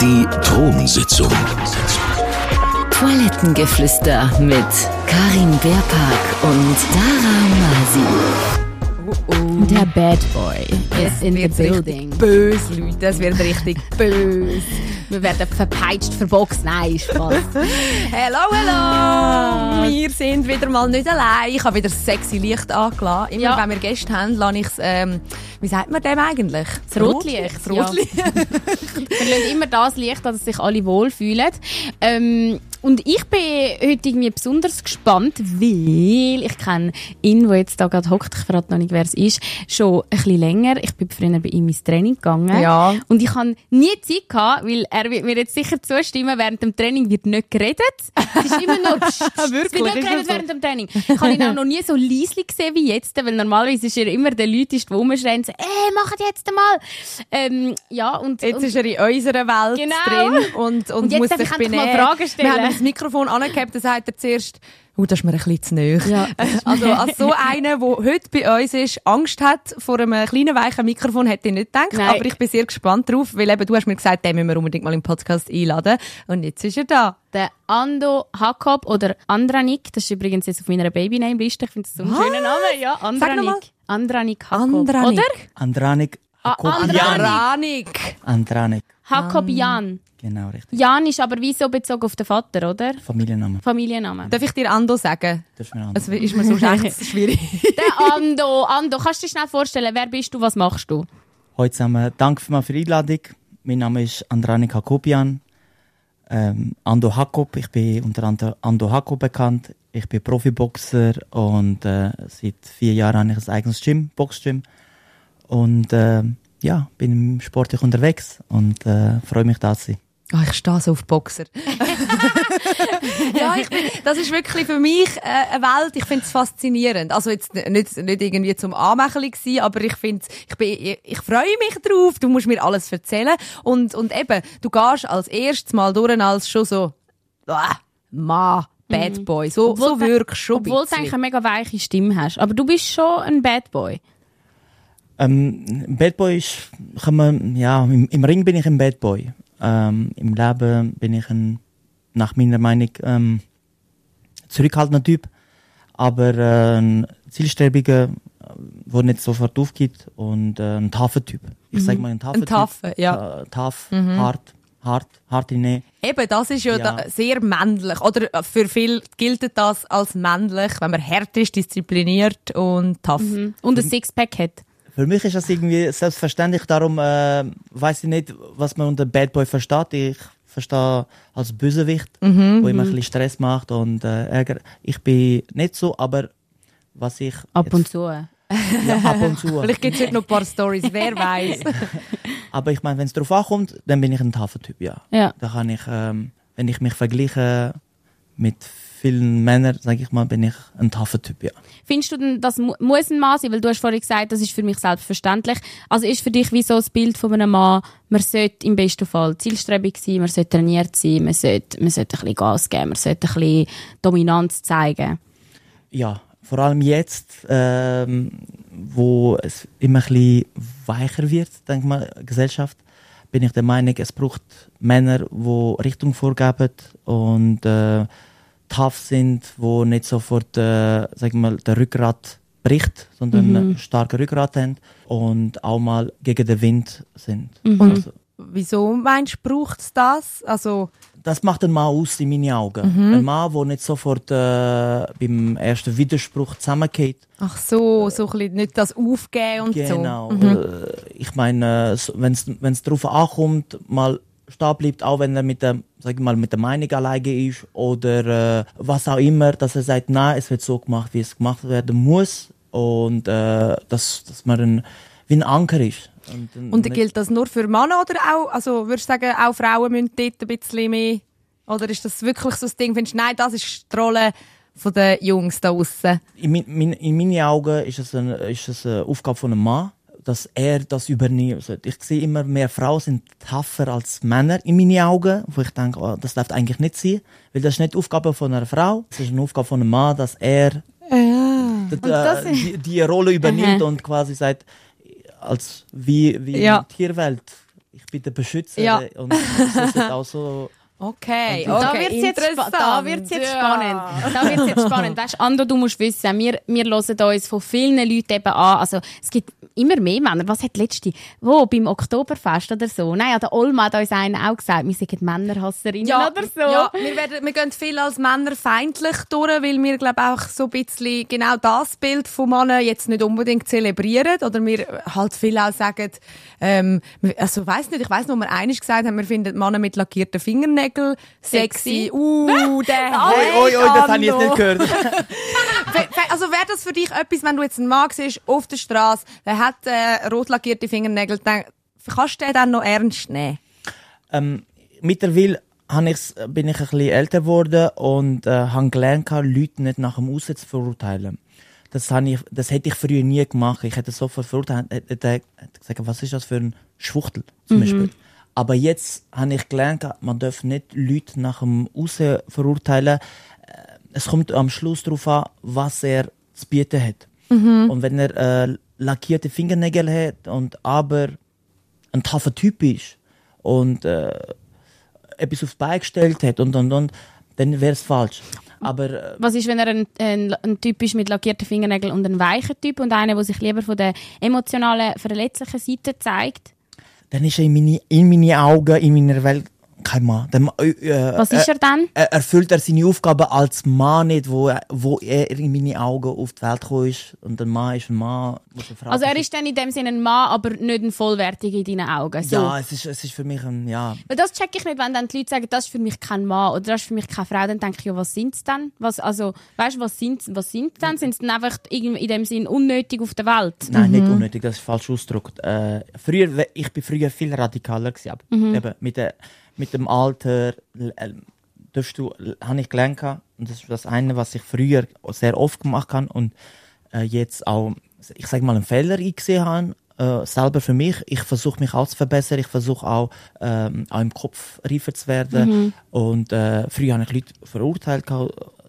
Die Thronsitzung. Toilettengeflüster mit Karin Beerpark und Dara Masi. Der Bad Boy ist in the wird building. richtig böse, Leute. Es wird richtig böse. Wir werden verpeitscht, verboxt. Nein, Spaß. Hello, hello! Wir sind wieder mal nicht allein. Ich habe wieder sexy Licht angelassen. Immer Ja. wenn wir Gäste haben, lasse ich es, ähm, wie sagt man dem eigentlich? Das Rotlicht, Das Rotlicht. wir lassen immer das Licht, dass sich alle wohlfühlen. Ähm, und ich bin heute irgendwie besonders gespannt, weil ich kenne ihn, der jetzt da gerade hockt, ich verrate noch nicht, wer es ist, schon ein bisschen länger. Ich bin früher bei ihm ins Training gegangen. Ja. Und ich habe nie Zeit gehabt, weil er wird mir jetzt sicher zustimmen, während dem Training wird nicht geredet. Es ist immer nur pst, pst, es wird Wirklich? nicht geredet so? während dem Training. Ich habe ihn auch noch nie so leislich gesehen wie jetzt, weil normalerweise ist er immer der Leute, die rumschreien, so, ey, macht jetzt einmal. Ähm, ja, und, Jetzt und ist er in unserer Welt Genau. drin und, und, Und jetzt muss sich ich endlich mal benehmen. Fragen stellen. Das Mikrofon angehabt, dann sagt er zuerst, oh, das ist mir ein bisschen zu nahe. Ja. Also als so einer, der heute bei uns ist, Angst hat vor einem kleinen, weichen Mikrofon, hätte ich nicht gedacht. Nein. Aber ich bin sehr gespannt drauf, weil eben du hast mir gesagt, den müssen wir unbedingt mal im Podcast einladen. Und jetzt ist er da. der Ando Jakob oder Andranik, das ist übrigens jetzt auf meiner Babyname-Liste, ich finde das so einen schönen Namen, ja. Andranik. Andranik Jakob, Andranik. oder? Andranik Ah, Jakob Andranik. Ranik. Andranik. Jakob Jan. Genau, richtig. Jan ist aber wieso bezogen auf den Vater, oder? Familienname. Familienname. Darf ich dir Ando sagen? Das ist mir Das anders. ist mir sonst echt schwierig. Der Ando. Ando, kannst du dir schnell vorstellen, wer bist du, was machst du? Heute zusammen, danke für die Einladung. Mein Name ist Andranik Jakobian. Ähm, Ando Jakob, ich bin unter anderem Ando Jakob bekannt. Ich bin Profiboxer und äh, seit vier Jahren habe ich ein eigenes Gym, Boxgym. Und äh, ja, bin sportlich unterwegs und äh, freue mich, da zu sein. Oh, ich stehe so auf Boxer. ja, ich bin, das ist wirklich für mich äh, eine Welt, ich finde es faszinierend. Also jetzt nicht, nicht irgendwie zum Anmächelig sein, aber ich finde, ich, bin, ich, ich freue mich drauf, du musst mir alles erzählen. Und, und eben, du gehst als erstes Mal durch als schon so, ah, Ma, Bad Boy. So, so Obwohl- wirkst du schon Obwohl ein du eigentlich eine mega weiche Stimme hast. Aber du bist schon ein Bad Boy. Ähm, Bad Boy ist, kann man, ja, im, im Ring bin ich ein Bad Boy. Ähm, Im Leben bin ich ein, nach meiner Meinung, ähm, zurückhaltender Typ. Aber äh, ein zielstrebiger, der nicht sofort aufgibt und äh, ein taffer Typ. Ich sag mal ein taffer Ein Taffe, ja. Äh, tough, hart, hart, hart in Nähe. Eben, das ist ja, Ja. Da, sehr männlich. Oder äh, für viele gilt das als männlich, wenn man hart ist, diszipliniert und tough. Und ein Sixpack hat. Für mich ist das irgendwie selbstverständlich, darum äh, weiß ich nicht, was man unter Bad Boy versteht. Ich verstehe als Bösewicht, Mhm, wo immer ein bisschen Stress macht und äh, Ärger. Ich bin nicht so, aber was ich Ab und zu. ja, ab und zu. Vielleicht gibt es heute noch ein paar Stories, wer weiß. aber ich meine, wenn es darauf ankommt, dann bin ich ein taffer Typ, ja. Ja. Da kann ich, ähm, wenn ich mich vergleiche mit vielen Männern, sage ich mal, bin ich ein taffer Typ, ja. Findest du denn, das mu muss ein Mann sein? Weil du hast vorhin gesagt, das ist für mich selbstverständlich. Also ist für dich wie so das Bild von einem Mann, man sollte im besten Fall zielstrebig sein, man sollte trainiert sein, man sollte, man sollte ein bisschen Gas geben, man sollte ein bisschen Dominanz zeigen. ja, vor allem jetzt, ähm, wo es immer ein bisschen weicher wird, denke ich mal, Gesellschaft, bin ich der Meinung, es braucht Männer, die Richtung vorgeben und äh, tough sind, wo nicht sofort, äh, sag ich mal, der Rückgrat bricht, sondern mhm. starke Rückgrat haben und auch mal gegen den Wind sind. Also, Wieso meinst du, braucht es das? Also, das macht einen Mann aus in meinen Augen. Ein Mann, der nicht sofort äh, beim ersten Widerspruch zusammengeht. ach so, so ein bisschen nicht das Aufgeben und Genau. so. Äh, ich meine, wenn es darauf ankommt, mal stehen bleibt, auch wenn er mit der, sag ich mal, mit der Meinung alleine ist oder äh, was auch immer, dass er sagt, nein, es wird so gemacht, wie es gemacht werden muss und äh, dass, dass man ein, wie ein Anker ist. Und, Und gilt das nur für Männer oder auch, also würdest du sagen, auch Frauen müssen dort ein bisschen mehr, oder ist das wirklich so das Ding, findest du, nein, das ist die Rolle von den Jungs da aussen? in, mein, in meinen Augen ist es, eine, ist es eine Aufgabe von einem Mann, dass er das übernehmen sollte. Ich sehe immer mehr Frauen sind tougher als Männer in meinen Augen, wo ich denke, oh, das darf eigentlich nicht sein, weil das ist nicht die Aufgabe von einer Frau, das ist eine Aufgabe von einem Mann, dass er d- das äh, die, die Rolle übernimmt Aha. und quasi sagt, als wie, wie Ja. in der Tierwelt, ich bin der Beschützer Ja. und das ist auch so. Okay, Und Da okay, wird es jetzt, spa- da wird's jetzt Ja. spannend. Da wird's jetzt spannend. Weißt, Ando, du musst wissen, wir, wir hören uns von vielen Leuten eben an. Also, es gibt immer mehr Männer. Was hat die letzte? Wo? Beim Oktoberfest oder so? Nein, ja, der Olma hat uns einen auch gesagt, wir sind Männerhasserinnen Ja, oder so. ja wir, werden, wir gehen viel als Männer feindlich durch, weil wir, glaube auch so ein bisschen genau das Bild von Männern jetzt nicht unbedingt zelebrieren. Oder wir halt viel auch sagen, ähm, also weiss nicht, ich weiss noch, wir einig gesagt haben, wir finden Männer mit lackierten Fingernägeln sexy. Sexy. Uh, der Ui, ui, ui, das habe ich jetzt nicht gehört. Also wäre das für dich etwas, wenn du jetzt einen Mann siehst auf der Straße, der hat äh, rot lackierte Fingernägel, dann kannst du den dann noch ernst nehmen? ähm, mittlerweile ich's, bin ich ein bisschen älter geworden und äh, habe gelernt, Leute nicht nach dem Aussehen zu verurteilen. Das, habe ich, das hätte ich früher nie gemacht. Ich hätte sofort verurteilt, hätte, hätte hätte gesagt, was ist das für ein Schwuchtel zum Beispiel. Aber jetzt habe ich gelernt, man darf nicht Leute nach dem Aussehen verurteilen. Äh, Es kommt am Schluss darauf an, was er zu bieten hat. Und wenn er äh, lackierte Fingernägel hat und aber ein taffer Typ ist und äh, etwas aufs Bein gestellt hat und und und, dann wäre es falsch. Aber äh, Was ist, wenn er ein, ein, ein Typ ist mit lackierten Fingernägeln und ein weicher Typ und einer, der sich lieber von der emotionalen, verletzlichen Seite zeigt? Dann ist er in meine, in meine Augen, in meiner Welt kein Mann. Dann, äh, äh, Was ist er dann? er erfüllt er seine Aufgabe als Mann nicht, wo, er- wo er in meine Augen auf die Welt gekommen ist. Und ein Mann ist ein Mann, muss eine Frau Also er ist dann in dem Sinne ein Mann, aber nicht ein vollwertiger in deinen Augen. So. Ja, es ist, es ist für mich ein, ja. Weil das check ich nicht, wenn dann die Leute sagen, das ist für mich kein Mann oder das ist für mich keine Frau, dann denke ich, ja, was sind's dann? Was, also, weißt du, was sind was sind dann? Sind sie dann einfach in dem Sinn unnötig auf der Welt? Nein, nicht unnötig, das ist falsch ausgedrückt. Äh, früher, ich bin früher viel radikaler gewesen, aber eben mit, der, mit dem Alter äh, darfst du, habe ich gelernt und das ist das eine, was ich früher sehr oft gemacht habe und äh, jetzt auch, ich sage mal, einen Fehler eingesehen habe, äh, selber für mich. Ich versuche mich auch zu verbessern, ich versuche auch, ähm, auch im Kopf reifer zu werden. Und äh, früher habe ich Leute verurteilt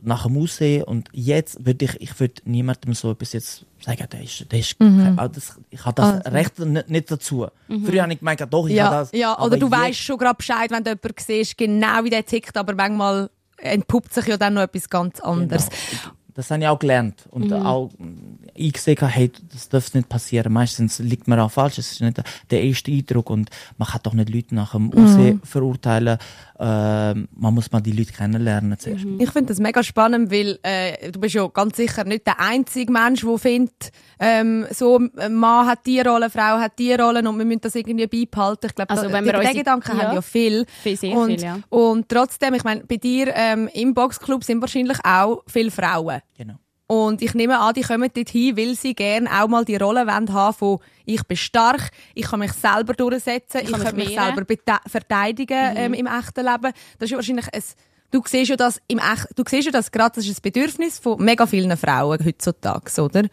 nach dem Aussehen und jetzt würde ich, ich würde niemandem so etwas jetzt sagen, der ist, der ist, ah, das, ich habe das Also. Recht nicht, nicht dazu. Früher habe ich gemeint, doch, ich habe Ja, das. ja oder du weißt schon gerade Bescheid, wenn du jemanden siehst, genau wie der tickt, aber manchmal entpuppt sich ja dann noch etwas ganz anderes. Genau. Das habe ich auch gelernt und auch mm, eingesehen, hey, das darf nicht passieren. Meistens liegt man auch falsch, es ist nicht der erste Eindruck und man kann doch nicht Leute nach dem Aussehen verurteilen. Ähm, man muss mal die Leute kennenlernen zuerst. Ich finde das mega spannend, weil äh, du bist ja ganz sicher nicht der einzige Mensch, der findet, ähm, so ein Mann hat die Rolle, eine Frau hat die Rolle und wir müssen das irgendwie beibehalten. Ich glaube, Also, da- wenn wir die, unsere- den Gedanken ja. haben ja viel. Viel, sehr und, viel, ja. und trotzdem, ich meine, bei dir ähm, im Boxclub sind wahrscheinlich auch viele Frauen. Genau. Und ich nehme an, die kommen dorthin, weil sie gerne auch mal die Rolle wollen haben von ich bin stark, ich kann mich selber durchsetzen, ich, kann kann mich mich selber verteidigen ähm, im echten Leben. Das ist wahrscheinlich ein, du siehst ja das im Echt, du siehst ja das gerade, das ist ein Bedürfnis von mega vielen Frauen heutzutage, oder?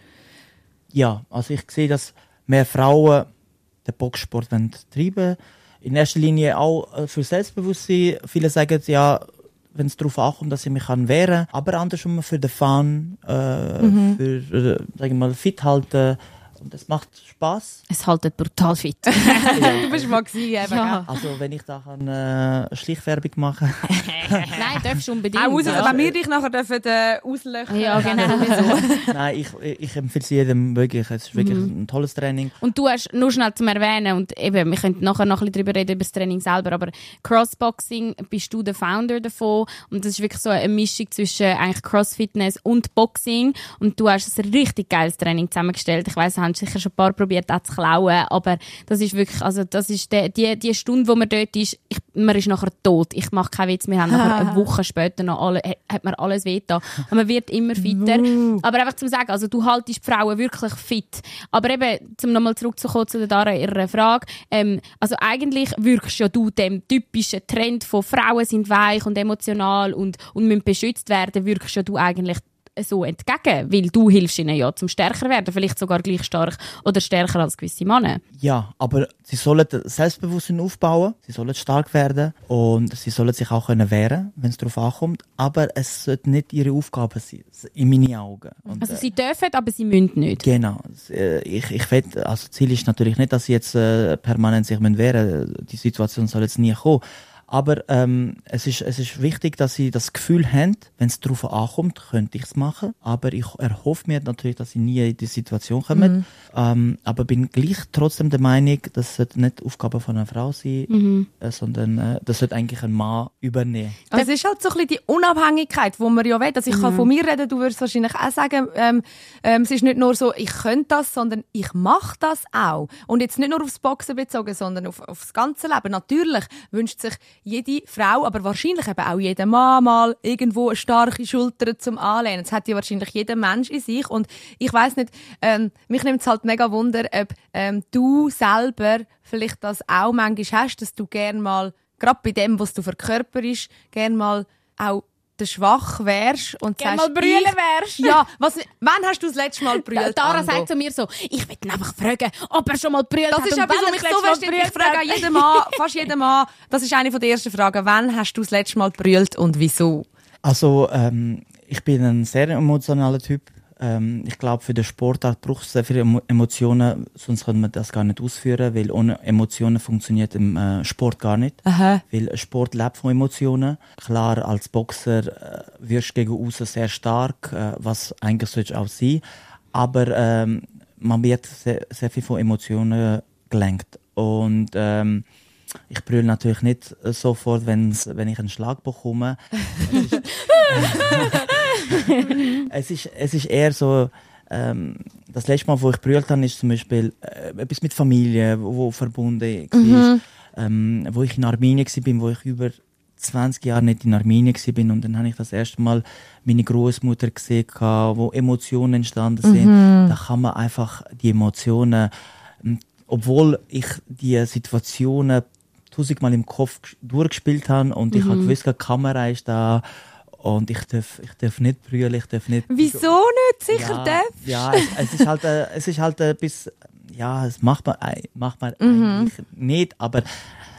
Ja, also ich sehe, dass mehr Frauen den Boxsport wollen treiben In erster Linie auch äh, für Selbstbewusstsein. Viele sagen ja, wenn es darauf ankommt, dass ich mich kann wehren kann, aber andersrum für den Fun, äh, für, äh, sag ich mal, fit halten. Und das macht Spaß. Es haltet brutal fit. Du bist mal gewesen, eben, Ja. Also wenn ich da kann, äh, Schleichwerbung machen Nein, darfst du unbedingt. Auch aus, ja. wenn wir dich nachher dürfen, äh, auslöchern. Ja, genau. Nein, ich, ich empfehle es jedem wirklich. Es ist wirklich ein tolles Training. Und du hast nur schnell zum Erwähnen, und eben, wir können nachher noch ein bisschen drüber reden, über das Training selber, aber Crossboxing bist du der Founder davon und das ist wirklich so eine Mischung zwischen eigentlich Crossfitness und Boxing und du hast ein richtig geiles Training zusammengestellt. Ich weiss, du hast sicher schon ein paar probiert, auch zu klauen, aber das ist wirklich, also das ist die, die, die Stunde, wo man dort ist, ich, man ist nachher tot. Ich mache keinen Witz, wir haben nachher eine Woche später noch alle, hat mir alles wehgetan. Und man wird immer fitter. Aber einfach zum sagen, also du haltest die Frauen wirklich fit. Aber eben, um nochmal zurückzukommen zu der Dara, ihrer Frage, ähm, also eigentlich wirkst ja du dem typischen Trend von Frauen sind weich und emotional und, und müssen beschützt werden, wirkst ja du eigentlich so entgegen, weil du hilfst ihnen ja zum stärker werden, vielleicht sogar gleich stark oder stärker als gewisse Männer. Ja, aber sie sollen Selbstbewusstsein aufbauen, sie sollen stark werden und sie sollen sich auch können wehren, wenn es darauf ankommt. Aber es sollte nicht ihre Aufgabe sein, in meinen Augen. Und, Also äh, sie dürfen, aber sie müssen nicht. Genau. Äh, Ich, ich will, also Ziel ist natürlich nicht, dass sie jetzt äh, permanent sich müssen wehren Die Situation soll jetzt nie kommen. Aber ähm, es, ist, es ist wichtig, dass sie das Gefühl haben, wenn es darauf ankommt, könnte ich es machen. Aber ich erhoffe mir natürlich, dass sie nie in die Situation kommen. Ähm, aber bin gleich trotzdem der Meinung, das sollte nicht Aufgabe von einer Frau sein, äh, sondern äh, das sollte eigentlich ein Mann übernehmen. Also es ist halt so ein bisschen die Unabhängigkeit, die man ja will. Also ich kann von mir reden, du würdest wahrscheinlich auch sagen, ähm, ähm, es ist nicht nur so, ich könnte das, sondern ich mache das auch. Und jetzt nicht nur aufs Boxen bezogen, sondern auf, aufs ganze Leben. Natürlich wünscht sich jede Frau, aber wahrscheinlich eben auch jeder Mann mal irgendwo eine starke Schulter zum Anlehnen. Das hat ja wahrscheinlich jeder Mensch in sich. Und ich weiß nicht, ähm, mich nimmt es halt mega Wunder, ob ähm, du selber vielleicht das auch manchmal hast, dass du gern mal, gerade bei dem, was du verkörperst, gern mal auch der schwach wärst und Gern sagst, mal brüllen ich- wärst. Ja, was, wann hast du das letzte Mal brüllt? Dara Ando? sagt zu mir so, ich will ihn einfach fragen, ob er schon mal brüllt Das hat. ist und etwas, wann was mich das so letzte Mal versteht. Ich frage an jeden Mann, fast jeden Mann, das ist eine von der ersten Fragen. Wann hast du das letzte Mal brüllt und wieso? Also, ähm, ich bin ein sehr emotionaler Typ. Ähm, ich glaube, für den Sportart braucht es sehr viele Emo Emotionen, sonst könnte man das gar nicht ausführen, weil ohne Emotionen funktioniert im äh, Sport gar nicht. Aha. Weil Sport lebt von Emotionen. Klar, als Boxer äh, wirst du gegen außen sehr stark, äh, was eigentlich sollte auch sein. Aber ähm, man wird sehr, sehr viel von Emotionen gelenkt. Und ähm, ich brülle natürlich nicht sofort, wenn's, wenn ich einen Schlag bekomme. es, ist, es ist eher so, ähm, das letzte Mal, wo ich brüllt habe, ist zum Beispiel äh, etwas mit Familie, wo, wo verbunden war. Ähm, wo ich in Armenien war, wo ich über 20 Jahre nicht in Armenien war und dann habe ich das erste Mal meine Großmutter gesehen, wo Emotionen entstanden sind. Da kann man einfach die Emotionen, ähm, obwohl ich die Situationen tausendmal im Kopf ges- durchgespielt habe und ich habe gewusst, die Kamera ist da und ich darf, ich darf nicht brüllen, ich darf nicht... Wieso nicht? Sicher ja, darf. Ja, es, es ist halt, äh, es ist halt ein bisschen, ja, es macht man, ei- macht man Mhm. eigentlich nicht, aber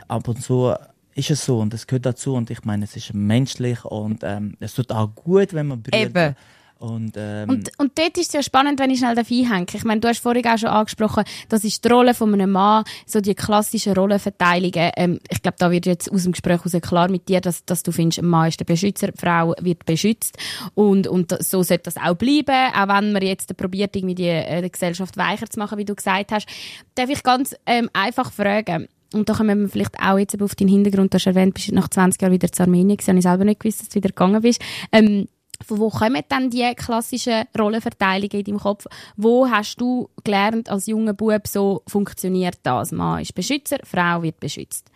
ab und zu ist es so und es gehört dazu und ich meine, es ist menschlich und ähm, es tut auch gut, wenn man brüllt. Eben. Und, ähm, Und, und dort ist es ja spannend, wenn ich schnell dafür einhänge. Ich meine, du hast vorhin auch schon angesprochen, das ist die Rolle von einem Mann, so die klassischen Rollenverteilungen. Ähm, ich glaube, da wird jetzt aus dem Gespräch heraus klar mit dir, dass, dass du findest, ein Mann ist der Beschützer, die Frau wird beschützt. Und, und so sollte das auch bleiben, auch wenn man jetzt probiert, irgendwie die, äh, die Gesellschaft weicher zu machen, wie du gesagt hast. Darf ich ganz ähm, einfach fragen, und da kommen wir vielleicht auch jetzt auf deinen Hintergrund, du hast erwähnt, bist nach 20 Jahren wieder zu Armenien gewesen, habe ich selber nicht gewusst, dass du wieder gegangen bist. Ähm, von wo kommen dann die klassischen Rollenverteilungen in deinem Kopf? Wo hast du gelernt als junger Bub, so funktioniert das? Mann ist Beschützer, Frau wird beschützt.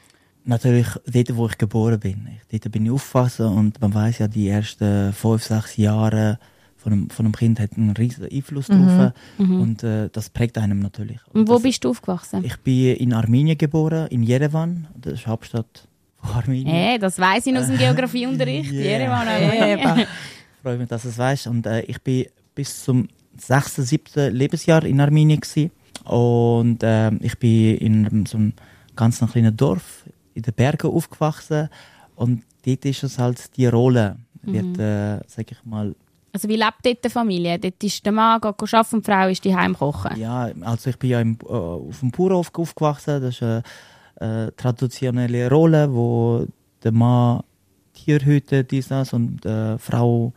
natürlich dort, wo ich geboren bin. Ich, dort bin ich aufgewachsen und man weiß ja, die ersten fünf, sechs Jahre von einem, von einem Kind hat einen riesen Einfluss drauf und äh, das prägt einem natürlich. Und wo das, bist du aufgewachsen? Ich bin in Armenien geboren, in Jerewan, das ist die Hauptstadt von Armenien. Äh, das weiß ich aus dem Geografieunterricht. Ja. Jerewan, Armenien. Freue mich, dass du es weißt. Und äh, ich bin bis zum 6., 7. Lebensjahr in Armenien gewesen. Und ähm, ich bin in so einem ganz kleinen Dorf in den Bergen aufgewachsen. Und dort ist es halt die Rolle, wird, äh, sag ich mal, Also wie lebt dort die Familie? Dort ist der Mann geht arbeiten und die Frau ist die kochen. ja, also ich bin ja im, äh, auf dem Bauernhof aufgewachsen. Das ist eine äh, traditionelle Rolle, wo der Mann Tier hütet, dies, das, und äh, Frau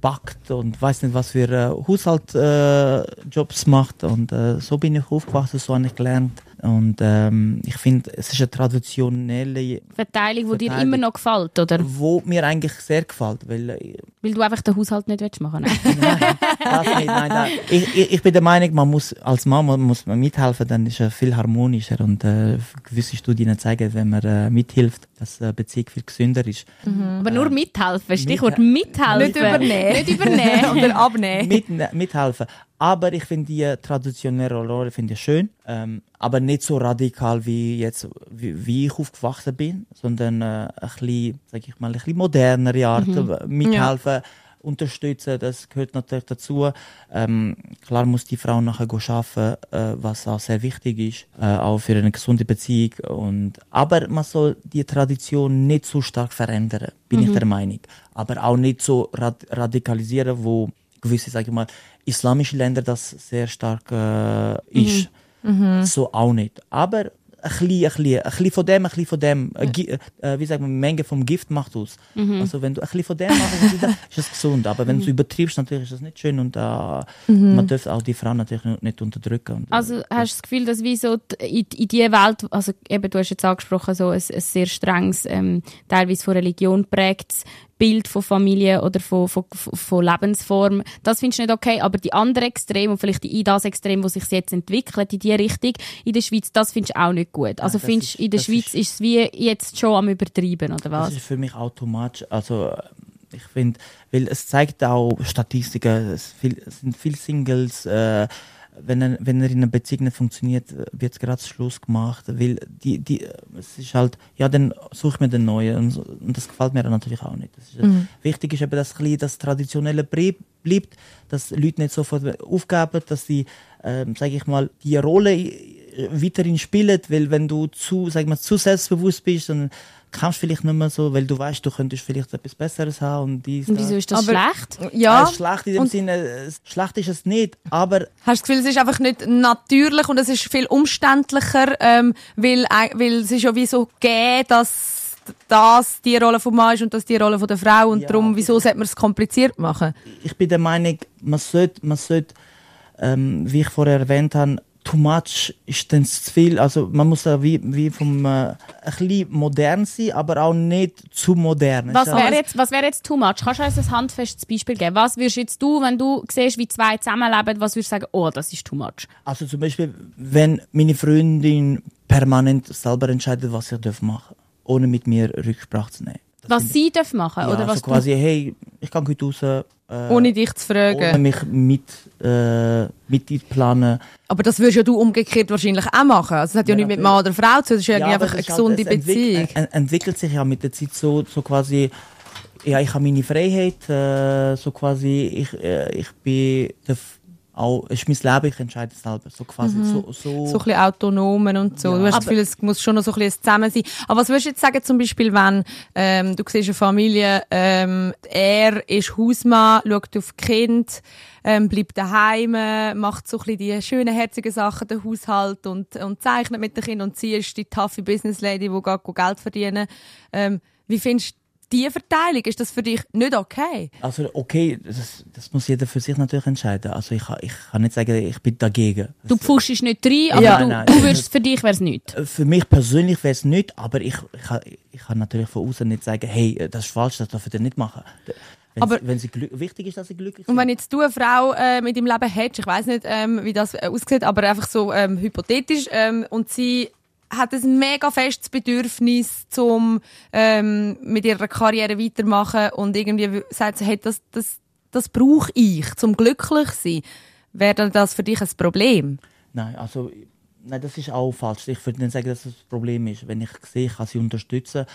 backt und weiß nicht, was für äh, Haushaltsjobs äh, macht. Und äh, so bin ich aufgewachsen, so habe ich gelernt. Und ähm, ich finde, es ist eine traditionelle, Verteilung, die dir immer noch gefällt, oder? wo mir eigentlich sehr gefällt, weil äh, Weil du einfach den Haushalt nicht willst machen willst. das nicht, nein, nein. Ich, ich, ich bin der Meinung, man muss als Mann man muss man mithelfen, dann ist es viel harmonischer und äh, gewisse Studien zeigen, wenn man äh, mithilft, dass äh, Beziehung viel gesünder ist. Aber nur mithelfen. Stichwort Mithe- mithelfen. Nicht übernehmen. Nicht übernehmen. Oder abnehmen. Mit, mithelfen. Aber ich finde die traditionelle Rolle finde ich schön, ähm, aber nicht so radikal wie jetzt, wie, wie ich aufgewachsen bin, sondern äh, ein bisschen, sag ich mal, ein bisschen modernere Art, äh, mithelfen. unterstützen, das gehört natürlich dazu. Ähm, klar muss die Frau nachher go arbeiten, äh, was auch sehr wichtig ist, äh, auch für eine gesunde Beziehung. Und, aber man soll die Tradition nicht so stark verändern, bin ich der Meinung. Aber auch nicht so rad radikalisieren, wo gewisse, sage ich mal, islamische Länder das sehr stark äh, ist. So auch nicht. Aber ein bisschen, ein bisschen, ein bisschen von dem, ein bisschen von dem, äh, Gi- äh, wie sagt man, Menge vom Gift macht aus. Also wenn du ein bisschen von dem machst, ist es gesund. Aber wenn du übertriebst, natürlich ist das nicht schön und äh, man darf auch die Frau natürlich nicht- unterdrücken. Und, äh, Also hast du das Gefühl, dass wie so in, in die Welt, also eben, du hast jetzt angesprochen, so ein, ein sehr strenges, ähm, teilweise von Religion prägtes Bild von Familie oder von, von, von Lebensform, das findest du nicht okay, aber die andere Extrem und vielleicht die das Extrem, wo sich jetzt entwickelt in die Richtung, in der Schweiz, das findest du auch nicht gut. Also das findest ist- in der das Schweiz ist- ist es wie jetzt schon am Übertreiben, oder Das was? ist für mich automatisch. Also äh, ich finde, weil es zeigt auch Statistiken, es, viel, es sind viele Singles. Äh, wenn er, wenn er in einer Beziehung nicht funktioniert, wird gerade Schluss gemacht. Weil die, die, es ist halt, ja, dann suche ich mir den neuen. Und, und das gefällt mir natürlich auch nicht. Ist, äh, Wichtig ist eben, dass das Traditionelle bleibt, dass Leute nicht sofort aufgeben, dass sie, ähm, sage ich mal, die Rolle weiterhin spielen, weil wenn du zu, sag mal, zu selbstbewusst bist, dann kannst du vielleicht nicht mehr so, weil du weißt, du könntest vielleicht etwas Besseres haben und dies, Und wieso ist das Aber- schlecht? Ja. Äh, schlecht in dem und- Sinne, schlecht ist es nicht, aber Hast du das Gefühl, es ist einfach nicht natürlich und es ist viel umständlicher, ähm, weil, äh, weil es ist ja wie so gegeben, dass das die Rolle vom Mann ist und das die Rolle von der Frau und Ja. darum, wieso sollte man es kompliziert machen? ich bin der Meinung, man sollte, man sollte, ähm, wie ich vorher erwähnt habe, too much ist dann zu viel. Also man muss da wie, wie vom, äh, ein bisschen modern sein, aber auch nicht zu modern. Was wäre jetzt, was wäre jetzt too much? Kannst du uns ein handfestes Beispiel geben? Was würdest jetzt du, wenn du siehst, wie zwei zusammenleben, was würdest du sagen, oh, das ist too much? Also zum Beispiel, wenn meine Freundin permanent selber entscheidet, was ich darf machen ohne mit mir Rücksprache zu nehmen. Was sie dürfen machen, ja, oder was also quasi, hey, ich kann heute raus, äh, Ohne dich zu ohne fragen. mich mit, äh, mit einplanen. Aber das würdest ja du umgekehrt wahrscheinlich auch machen. Also es hat ja, Ja, nicht mit. Mann oder Frau zu tun, es ist ja, einfach eine halt- gesunde es entwick- Beziehung. en- entwickelt sich ja mit der Zeit so, so quasi, ja, ich habe meine Freiheit, äh, so quasi, ich, äh, ich bin, darf auch, es ist mein Leben, ich entscheide selber, so quasi, so, so, Mhm. so ein bisschen autonomen und so. Ja. du hast das Gefühl, es muss schon noch so ein bisschen zusammen sein. Aber was würdest du jetzt sagen, zum Beispiel, wenn ähm, du siehst eine Familie, ähm, er ist Hausmann, schaut auf Kind, ähm, bleibt daheim, macht so ein bisschen die schönen, herzigen Sachen, den Haushalt und, und zeichnet mit den Kindern und sie ist die taffe Business Lady, die geht Geld verdienen. Ähm, wie findest du die Verteilung? Ist das für dich nicht okay? Also okay, das, das muss jeder für sich natürlich entscheiden. Also ich, kann- ich kann nicht sagen, ich bin dagegen. Du pfuschst nicht rein, aber Ja, du, nein. du würdest, für dich wäre es nicht. Äh, Für mich persönlich wäre es nicht, aber ich, ich, kann, ich kann natürlich von außen nicht sagen, hey, äh, das ist falsch, das darf ihr nicht machen. Wenn, Aber- sie, wenn sie wichtig ist, dass sie glücklich Und sind. wenn jetzt du eine Frau äh, mit im Leben hättest, ich weiß nicht, ähm, wie das äh, aussieht, aber einfach so ähm, hypothetisch, ähm, und sie hat ein mega festes Bedürfnis, zum ähm, mit ihrer Karriere weitermachen und irgendwie sagt sie, hey, das, das, das brauche ich, zum glücklich sein. Wäre das für dich ein Problem? Nein, also nein, das ist auch falsch. Ich würde nicht sagen, dass das ein Problem ist. Wenn ich sehe, kann sie unterstützen,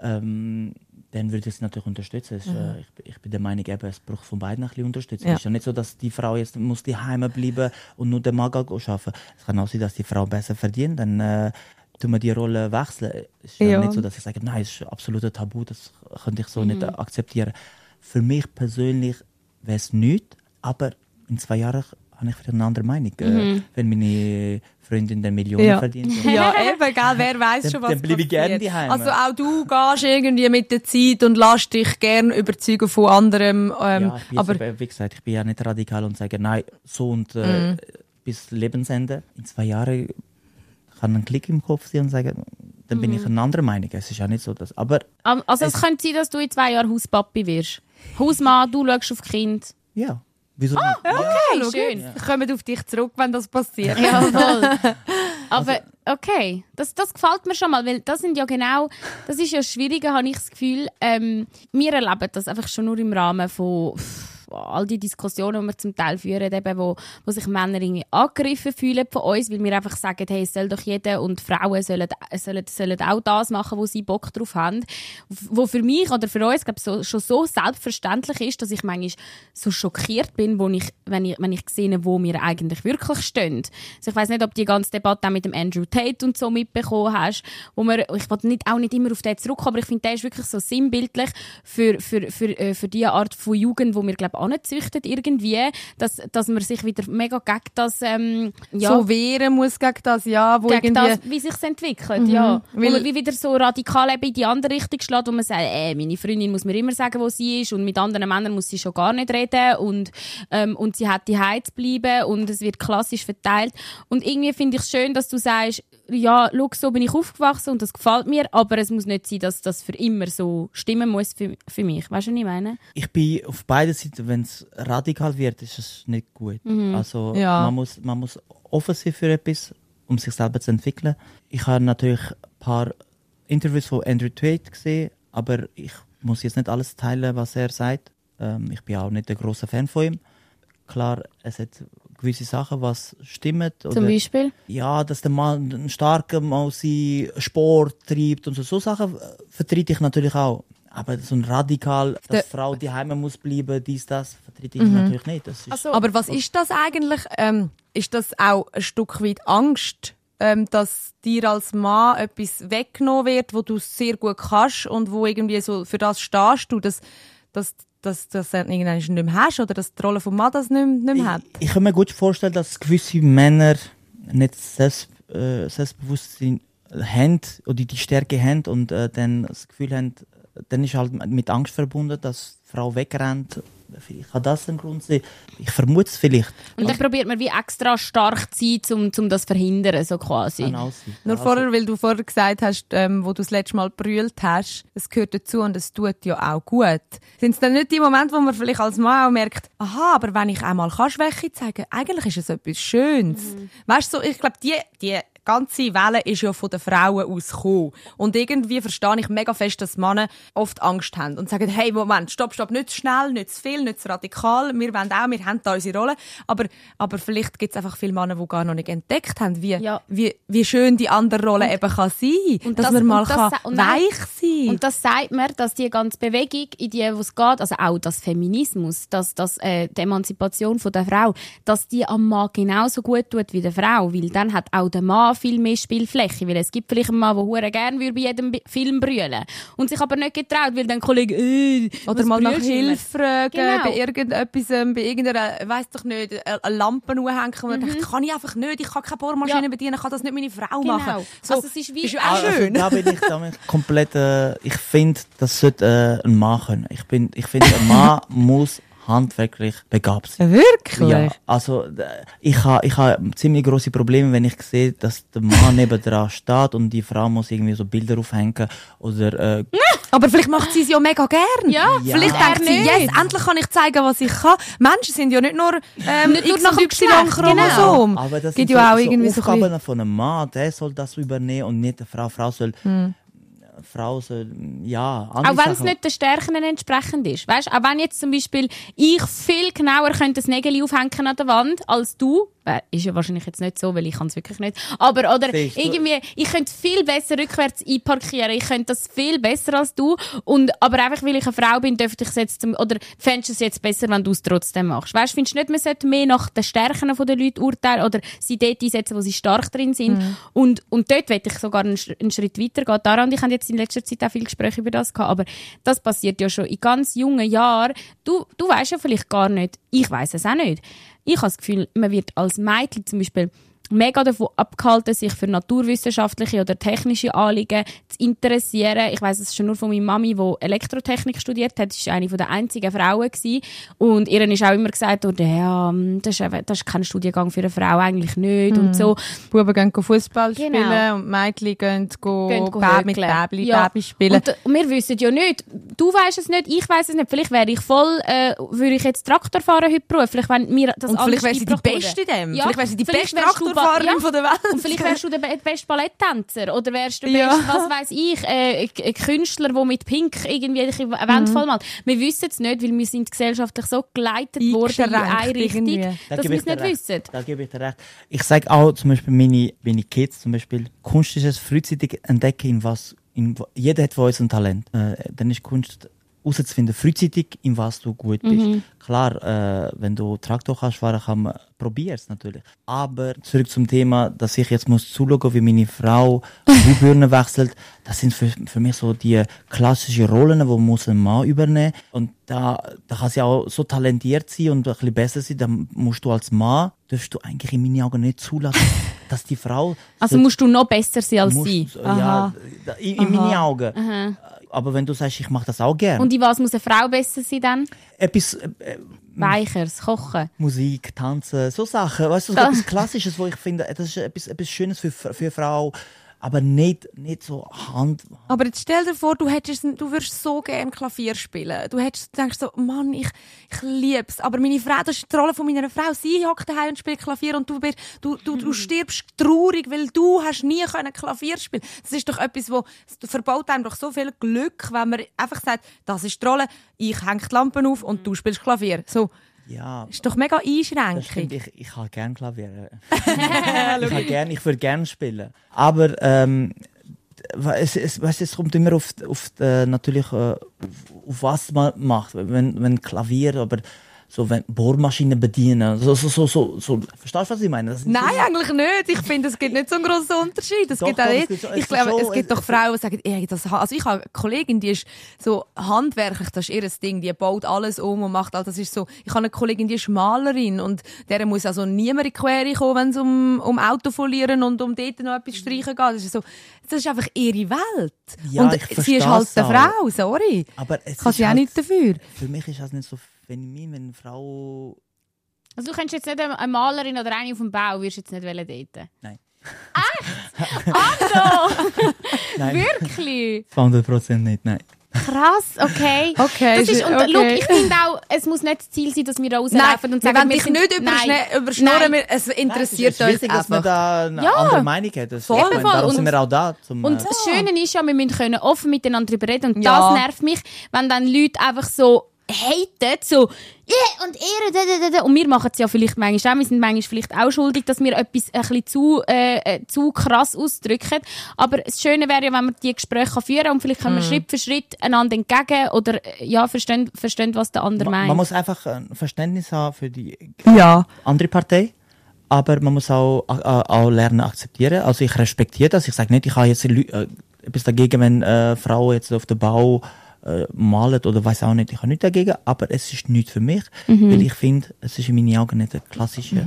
ähm, dann würde ich natürlich unterstützen. Ist, äh, ich, bin- ich bin der Meinung, eben, es braucht von beiden ein bisschen Unterstützung. Ja. Es ist ja nicht so, dass die Frau jetzt muss die Heime bleiben und nur den Mann arbeiten. Es kann auch sein, dass die Frau besser verdient. Dann äh, tun wir die Rolle wechseln. Es ist ja, Ja. nicht so, dass ich sage, nein, es ist absolut Tabu, das könnte ich so nicht äh, akzeptieren. Für mich persönlich wäre es nicht, aber in zwei Jahren habe ich wieder eine andere Meinung. Äh, wenn meine Freundin dann Millionen Ja. verdient. Ja, eben, gell, wer weiß schon, was dann bleibe ich gerne passiert. daheim. Also auch du gehst irgendwie mit der Zeit und lässt dich gerne überzeugen von anderem. Ähm, ja, ich bin aber jetzt, wie gesagt, ich bin ja nicht radikal und sage, nein, so und äh, Mhm. bis Lebensende. In zwei Jahren kann ein Klick im Kopf sein und sagen, dann bin ich Mhm. eine andere Meinung. Es ist ja nicht so, dass, aber Am- Also es, Es- könnte sein, dass du in zwei Jahren Hauspapi wirst. Hausmann, du schaust auf Kind. ja, wieso Ah, nicht? Ja. Okay, schau schön. jetzt, kommen auf dich zurück, wenn das passiert. Jawohl. Aber okay, das, das gefällt mir schon mal, weil das sind ja genau, das ist ja das Schwierige, habe ich das Gefühl. Ähm, wir erleben das einfach schon nur im Rahmen von, all die Diskussionen, die wir zum Teil führen, eben, wo, wo sich Männer irgendwie angegriffen fühlen von uns, weil wir einfach sagen, hey, es soll doch jeder und Frauen sollen, sollen, sollen auch das machen, wo sie Bock drauf haben. Wo für mich oder für uns, glaube so, schon so selbstverständlich ist, dass ich manchmal so schockiert bin, wo ich, wenn ich, wenn ich sehe, wo wir eigentlich wirklich stehen. Also ich weiß nicht, ob die ganze Debatte auch mit dem Andrew Tate und so mitbekommen hast, wo man, ich will nicht, auch nicht immer auf den zurückkommen, aber ich finde, der ist wirklich so sinnbildlich für, für, für, äh, für die Art von Jugend, wo wir, glaube ich, anzüchtet irgendwie, dass, dass man sich wieder mega gegen das, ähm, ja, So wehren muss gegen das, ja, wo gegen irgendwie... das, wie sich entwickelt, ja. Wo Weil- man wie wieder so radikal eben in die andere Richtung schlägt, wo man sagt, äh, meine Freundin muss mir immer sagen, wo sie ist und mit anderen Männern muss sie schon gar nicht reden und, ähm, und sie hat die zu bleiben und es wird klassisch verteilt. Und irgendwie finde ich es schön, dass du sagst, ja, schau, so bin ich aufgewachsen und das gefällt mir, aber es muss nicht sein, dass das für immer so stimmen muss für, für mich. Weißt du, was ich meine? Ich bin auf beiden Seiten, wenn es radikal wird, ist es nicht gut. Also Ja. man, muss, man muss offen sein für etwas, um sich selber zu entwickeln. Ich habe natürlich ein paar Interviews von Andrew Tate gesehen, aber ich muss jetzt nicht alles teilen, was er sagt. Ähm, ich bin auch nicht ein großer Fan von ihm. Klar, es hat gewisse Sachen, was stimmen. Zum oder- Beispiel? ja, dass der Mann ein starker Mann sein Sport treibt und so. So Sachen äh, vertrete ich natürlich auch. Aber so ein radikal, dass die Frau die Heime muss bleiben, dies, das, vertrete ich natürlich nicht. Das ist, Also, Aber was ist das eigentlich? Ähm, ist das auch ein Stück weit Angst, ähm, dass dir als Mann etwas weggenommen wird, wo du sehr gut kannst und wo irgendwie so für das stehst du, dass dass dass du irgendwann nicht mehr hast oder dass die Rolle vom Mann das nicht, nicht mehr hat? ich kann mir gut vorstellen, dass gewisse Männer nicht selbst, äh, Selbstbewusstsein haben oder die Stärke haben und äh, dann das Gefühl haben, dann ist halt mit Angst verbunden, dass die Frau wegrennt. Vielleicht kann das ein Grund sein. Ich vermute es vielleicht. und dann probiert man wie extra stark zu sein, um, um das zu verhindern, so quasi. Kann sein. Nur vorher, weil du vorher gesagt hast, ähm, wo du das letzte Mal brüllt hast, es gehört dazu und es tut ja auch gut. Sind es dann nicht die Momente, wo man vielleicht als Mann auch merkt, aha, aber wenn ich einmal kann Schwäche zeigen eigentlich ist es etwas Schönes. Weißt du, so, ich glaube, die, die ganze Welle ist ja von den Frauen ausgekommen. Und irgendwie verstehe ich mega fest, dass Männer oft Angst haben und sagen, hey, Moment, stopp, stopp, nicht zu schnell, nicht zu viel, nicht zu radikal. Wir wollen auch, wir haben da unsere Rolle. Aber, aber vielleicht gibt es einfach viele Männer, die gar noch nicht entdeckt haben, wie, Ja. wie, wie schön die andere Rolle eben kann sein. und dass das- man mal und das kann und weich sein Und das sagt mir, dass die ganze Bewegung, in die es geht, also auch das Feminismus, dass, dass äh, die Emanzipation von der Frau, dass die am Mann genauso gut tut wie der Frau, weil dann hat auch der Mann viel mehr Spielfläche, weil es gibt vielleicht einen Mann, der hure gerne würde bei jedem Film brüllen und sich aber nicht getraut, weil dann Kollege äh, Oder mal nach? Hilfe fragen, Genau. bei irgendetwas, ähm, bei irgendeiner, weiss doch nicht, eine eine Lampe anhängen und Mhm. denkt, kann ich einfach nicht, ich kann keine Bohrmaschine Ja. bedienen, kann das nicht meine Frau Genau. machen. Also es ist wie- ja auch Also, schön. da bin ich damit komplett. Äh, ich finde, das sollte äh, ein Mann können. Ich bin, ich finde, ein Mann muss handwerklich begabt. Wirklich? Ja, also ich habe ich ha ziemlich große Probleme, wenn ich sehe, dass der Mann neben dran steht und die Frau muss irgendwie so Bilder aufhängen oder äh, Aber vielleicht macht sie es ja mega gern. Ja, Ja. Vielleicht denkt sie, yes, endlich kann ich zeigen, was ich kann. Menschen sind ja nicht nur ähm, Nicht nur nach zum Y Geschlecht, Chromosom. genau. aber das Gibt sind ja auch so, irgendwie so so ein Aufgaben von einem Mann, der soll das übernehmen und nicht eine Frau. Frau soll Hm. Frau soll ja andere Auch wenn es nicht den Stärken entsprechend ist. Weißt, auch wenn jetzt zum Beispiel ich viel genauer könnte das Nägel aufhängen an der Wand als du, ist ja wahrscheinlich jetzt nicht so, weil ich kann es wirklich nicht. Aber oder du? irgendwie, ich könnte viel besser rückwärts einparkieren. Ich könnte das viel besser als du. Und aber einfach weil ich eine Frau bin, dürfte ich es jetzt oder fändest du es jetzt besser, wenn du es trotzdem machst. Weißt, findest du nicht, man sollte mehr nach den Stärken der Leute urteilen oder sie dort einsetzen, wo sie stark drin sind. Und und dort werde ich sogar einen, einen Schritt weiter gehen. Daran, ich habe jetzt in letzter Zeit auch viele Gespräche über das gehabt, aber das passiert ja schon in ganz jungen Jahren. Du, du weißt ja vielleicht gar nicht, ich weiß es auch nicht. Ich habe das Gefühl, man wird als Mädchen zum Beispiel mega davon abgehalten, sich für naturwissenschaftliche oder technische Anliegen zu interessieren. Ich weiß es schon nur von meiner Mami, die Elektrotechnik studiert hat. Sie war eine der einzigen Frauen. Gewesen. Und ihr ist auch immer gesagt worden, ja, mm, das ist, das ist kein Studiengang für eine Frau, eigentlich nicht. Und so. Buben gehen Fußball Genau. spielen und Mädchen gehen, go Gehen go mit. Bäbli, Ja. Baby spielen. Und, äh, wir wissen ja nicht, du weißt es nicht, ich weiß es nicht. Vielleicht wäre ich voll, äh, würde ich jetzt Traktor fahren heute beruflich, wenn mir das Und alles vielleicht wäre sie die. Beste in dem. Ja, vielleicht wäre sie die beste wärst Traktorfahrerin ja. von der Welt. Und vielleicht wärst du der be- beste Balletttänzer oder wärst du der Ja. beste, was weiß ich, äh, ein Künstler, der mit Pink irgendwie eine Wand Mhm. vollmalt. Wir wissen es nicht, weil wir sind gesellschaftlich so geleitet worden in eine Richtung, irgendwie. Da dass wir es nicht recht. wissen. Da gebe ich dir recht. Ich sage auch zum Beispiel meine, meine Kids zum Beispiel, Kunst ist es frühzeitig entdecken, in was, in, jeder hat von uns ein Talent. Äh, dann ist Kunst herauszufinden, frühzeitig, in was du gut bist. Mhm. Klar, äh, wenn du Traktor kannst fahren, kann man, probier's natürlich. Aber zurück zum Thema, dass ich jetzt muss zuschauen, wie meine Frau Glühbirnen wechselt, das sind für, für mich so die klassischen Rollen, die muss ein Mann übernehmen. Und da, da kann sie auch so talentiert sein und ein bisschen besser sein, dann musst du als Mann, darfst du eigentlich in meinen Augen nicht zulassen, dass die Frau Also so- musst du noch besser sein als musst- sie. Ja, in, in meinen Augen. Aber wenn du sagst, ich mache das auch gern. Und in was muss eine Frau besser sein dann? etwas, äh, äh, Weicheres, Kochen. Musik, Tanzen, so Sachen, weißt du, so etwas Klassisches, wo ich finde, das ist etwas, etwas Schönes für, für eine Frau, aber nicht, nicht so Hand. Aber jetzt stell dir vor, du, hättest, du würdest so gerne Klavier spielen. Du hättest, denkst so, Mann, ich, ich lieb's. Aber meine Frau, das ist die Rolle von meiner Frau. Sie hockt daheim und spielt Klavier und du, wirst- du, du, du stirbst traurig, weil du hast nie können Klavier spielen. Das ist doch etwas, wo das verbaut einem doch so viel Glück, wenn man einfach sagt, das ist die Rolle, ich häng die Lampen auf und du spielst Klavier. So, Ja, ist doch mega Einschränkung. ich, ich habe gern Klavier. ich habe gern, ich würde gern spielen. Aber ähm, es, es, weißt, es kommt immer auf, auf äh, natürlich äh, auf, auf was man macht. Wenn, wenn Klavier, aber so wenn Bohrmaschinen bedienen, so so so so, so verstehst du was ich meine? So Nein, Sachen- eigentlich nicht. Ich finde, es gibt nicht so einen grossen Unterschied. Es Doch, gibt auch doch, es nicht. gibt so- es ich glaube, es gibt es- doch Frauen, die sagen, ey, das, also ich habe eine Kollegin, die ist so handwerklich, das ist ihr Ding, die baut alles um und macht all das ist so. Ich habe eine Kollegin, die ist Malerin und der muss also niemand in die Quere kommen, wenn es um, um Auto folieren und um dort noch etwas streichen geht. Das ist so, das ist einfach ihre Welt. Ja, und sie ist halt eine auch. Frau, sorry. Aber es Kann sie auch halt- nicht dafür. Für mich ist das nicht so wenn eine Frau. Also du könntest jetzt nicht eine Malerin oder eine auf dem Bau, wirst jetzt nicht wollen daten. Nein. Echt? Ando! Nein, Wirklich? 100% nicht, nein. Krass, okay. Okay, Das ist, und okay. look, ich finde auch, es muss nicht das Ziel sein, dass wir rauslaufen und wir sagen, wollen dich sind- nicht Nein. überschnurren, Nein. wir- es interessiert es ist wichtig, uns dass man einfach. da eine Ja. andere Meinung hat. Das, Voll. ich meine, darum sind Und- wir auch da. Zum, Und äh, das Schöne ist ja, wir müssen können offen miteinander darüber reden. Und Ja. das nervt mich, wenn dann Leute einfach so haten, so, yeah, und ihre, da, da, da, da. Und wir machen es ja vielleicht manchmal auch. Wir sind manchmal vielleicht auch schuldig, dass wir etwas ein bisschen zu, äh, äh, zu krass ausdrücken. Aber das Schöne wäre ja, wenn wir die Gespräche kann führen und vielleicht können wir Schritt für Schritt einander entgegen oder, äh, ja, verstehen, verstehen was der andere man, meint. man muss einfach ein Verständnis haben für die Ja. andere Partei. Aber man muss auch, äh, auch lernen akzeptieren. Also ich respektiere das. Ich sage nicht, ich habe jetzt äh, etwas dagegen, wenn äh, Frauen jetzt auf dem Bau äh, malen oder weiß auch nicht. Ich habe nichts dagegen, aber es ist nichts für mich, Mhm. weil ich finde, es ist in meinen Augen nicht eine klassische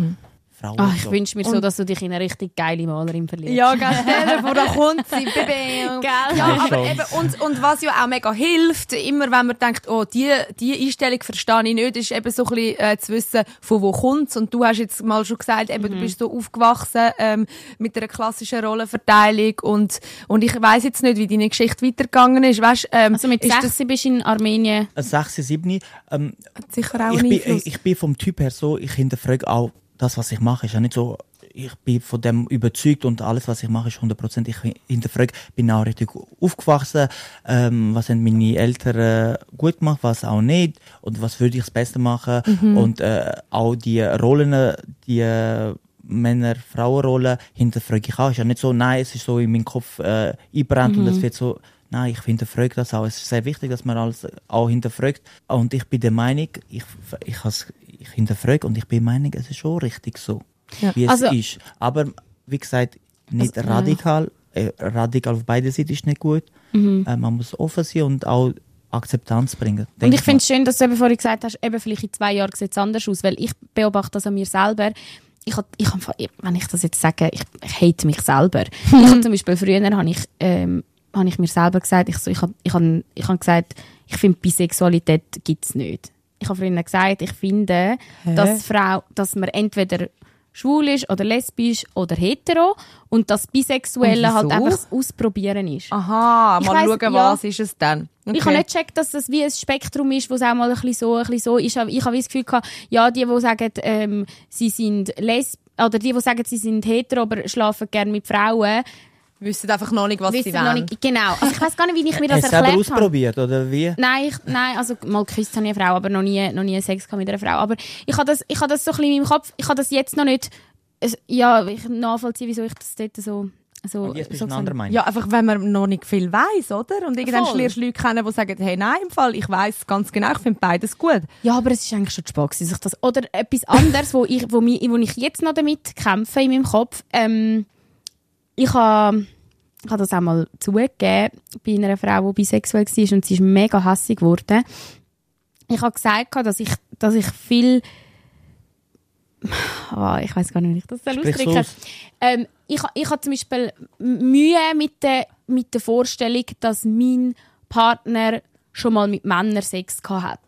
Frau. Ach, ich wünsche mir so, dass du dich in eine richtig geile Malerin verliebst. Ja, gell, stell vor, da kommt sie. Gell? Ja, aber eben, und, und was ja auch mega hilft, immer wenn man denkt, oh, die, die Einstellung verstehe ich nicht, ist eben so ein bisschen äh, zu wissen, von wo kommt's. Und du hast jetzt mal schon gesagt, eben, Mhm. du bist so aufgewachsen ähm, mit einer klassischen Rollenverteilung und, und ich weiss jetzt nicht, wie deine Geschichte weitergegangen ist. Weißt, ähm, Also mit ist 16 bist du in Armenien. Ein 6, 7. Ähm, sicher auch ich, einen bin, ich bin vom Typ her so, ich hinterfrage auch das, was ich mache. Ist ja nicht so, ich bin von dem überzeugt und alles, was ich mache, ist 100%. Ich hinterfrage, bin auch richtig aufgewachsen. Ähm, was haben meine Eltern äh, gut gemacht, was auch nicht. Und was würde ich das Beste machen. Und äh, auch die Rollen, die äh, Männer-Frauen-Rolle hinterfrage ich auch. Ist ja nicht so, nein, es ist so in meinen Kopf äh, einbrennt und es wird so, nein, ich hinterfrage das auch. Es ist sehr wichtig, dass man alles auch hinterfragt. Und ich bin der Meinung, ich, ich, has, ich hinterfrage und ich bin der Meinung, es ist schon richtig so, Ja. wie es Also- ist. Aber wie gesagt, nicht Also, radikal. Äh, radikal auf beiden Seiten ist nicht gut. Äh, man muss offen sein und auch Akzeptanz bringen. Und ich finde es schön, dass du eben vorhin gesagt hast, eben vielleicht in zwei Jahren sieht es anders aus, weil ich beobachte das an mir selber. Ich hab, ich hab, wenn ich das jetzt sage, ich, ich hate mich selber. ich zum Beispiel früher habe ich, ähm, hab ich mir selber gesagt, ich, so, ich habe ich hab, ich hab gesagt, ich finde Bisexualität gibt es nicht. Ich habe früher gesagt, ich finde, dass Frau, dass man entweder schwul ist oder lesbisch oder hetero und das Bisexuelle Und halt einfach das Ausprobieren ist. Aha, Ich mal weiss- schauen, ja. was ist es dann. Ich habe nicht gecheckt, dass das wie ein Spektrum ist, wo es auch mal ein bisschen so, ein bisschen so ist. Ich habe das Gefühl gehabt, ja, die, die sagen, ähm, sie sind lesbisch, oder die, die sagen, sie sind hetero, aber schlafen gerne mit Frauen, wissen einfach noch nicht, was sie wissen noch wollen. nicht, genau. Also ich weiß gar nicht, wie ich mir das Hast du erklärt habe. ausprobiert, oder wie? Nein, ich, nein, also mal geküsst habe ich eine Frau, aber noch nie, noch nie Sex mit einer Frau. Aber ich habe das, ich habe das so ein bisschen in meinem Kopf, ich habe das jetzt noch nicht, ja, ich nachvollziehen, wieso ich das dort so, so, Und jetzt bist so du eine andere Meinung. Ja, einfach, wenn man noch nicht viel weiß, oder? Und irgendwann Voll. lernst du Leute kennen, die sagen, hey, nein, im Fall, ich weiß ganz genau, ich finde beides gut. Ja, aber es ist eigentlich schon Spaß, sich das oder etwas anderes, wo ich, wo, mi, wo ich jetzt noch damit kämpfe in meinem Kopf. Ähm, ich habe ich habe das auch mal zugegeben bei einer Frau, die bisexuell war und sie ist mega hässig geworden. Ich habe gesagt, dass ich, dass ich viel oh, ich weiß gar nicht, wie ich das soll Sprich's ausdrücken aus. ähm, ich, ich habe zum Beispiel Mühe mit der, mit der Vorstellung, dass mein Partner schon mal mit Männern Sex gehabt hat.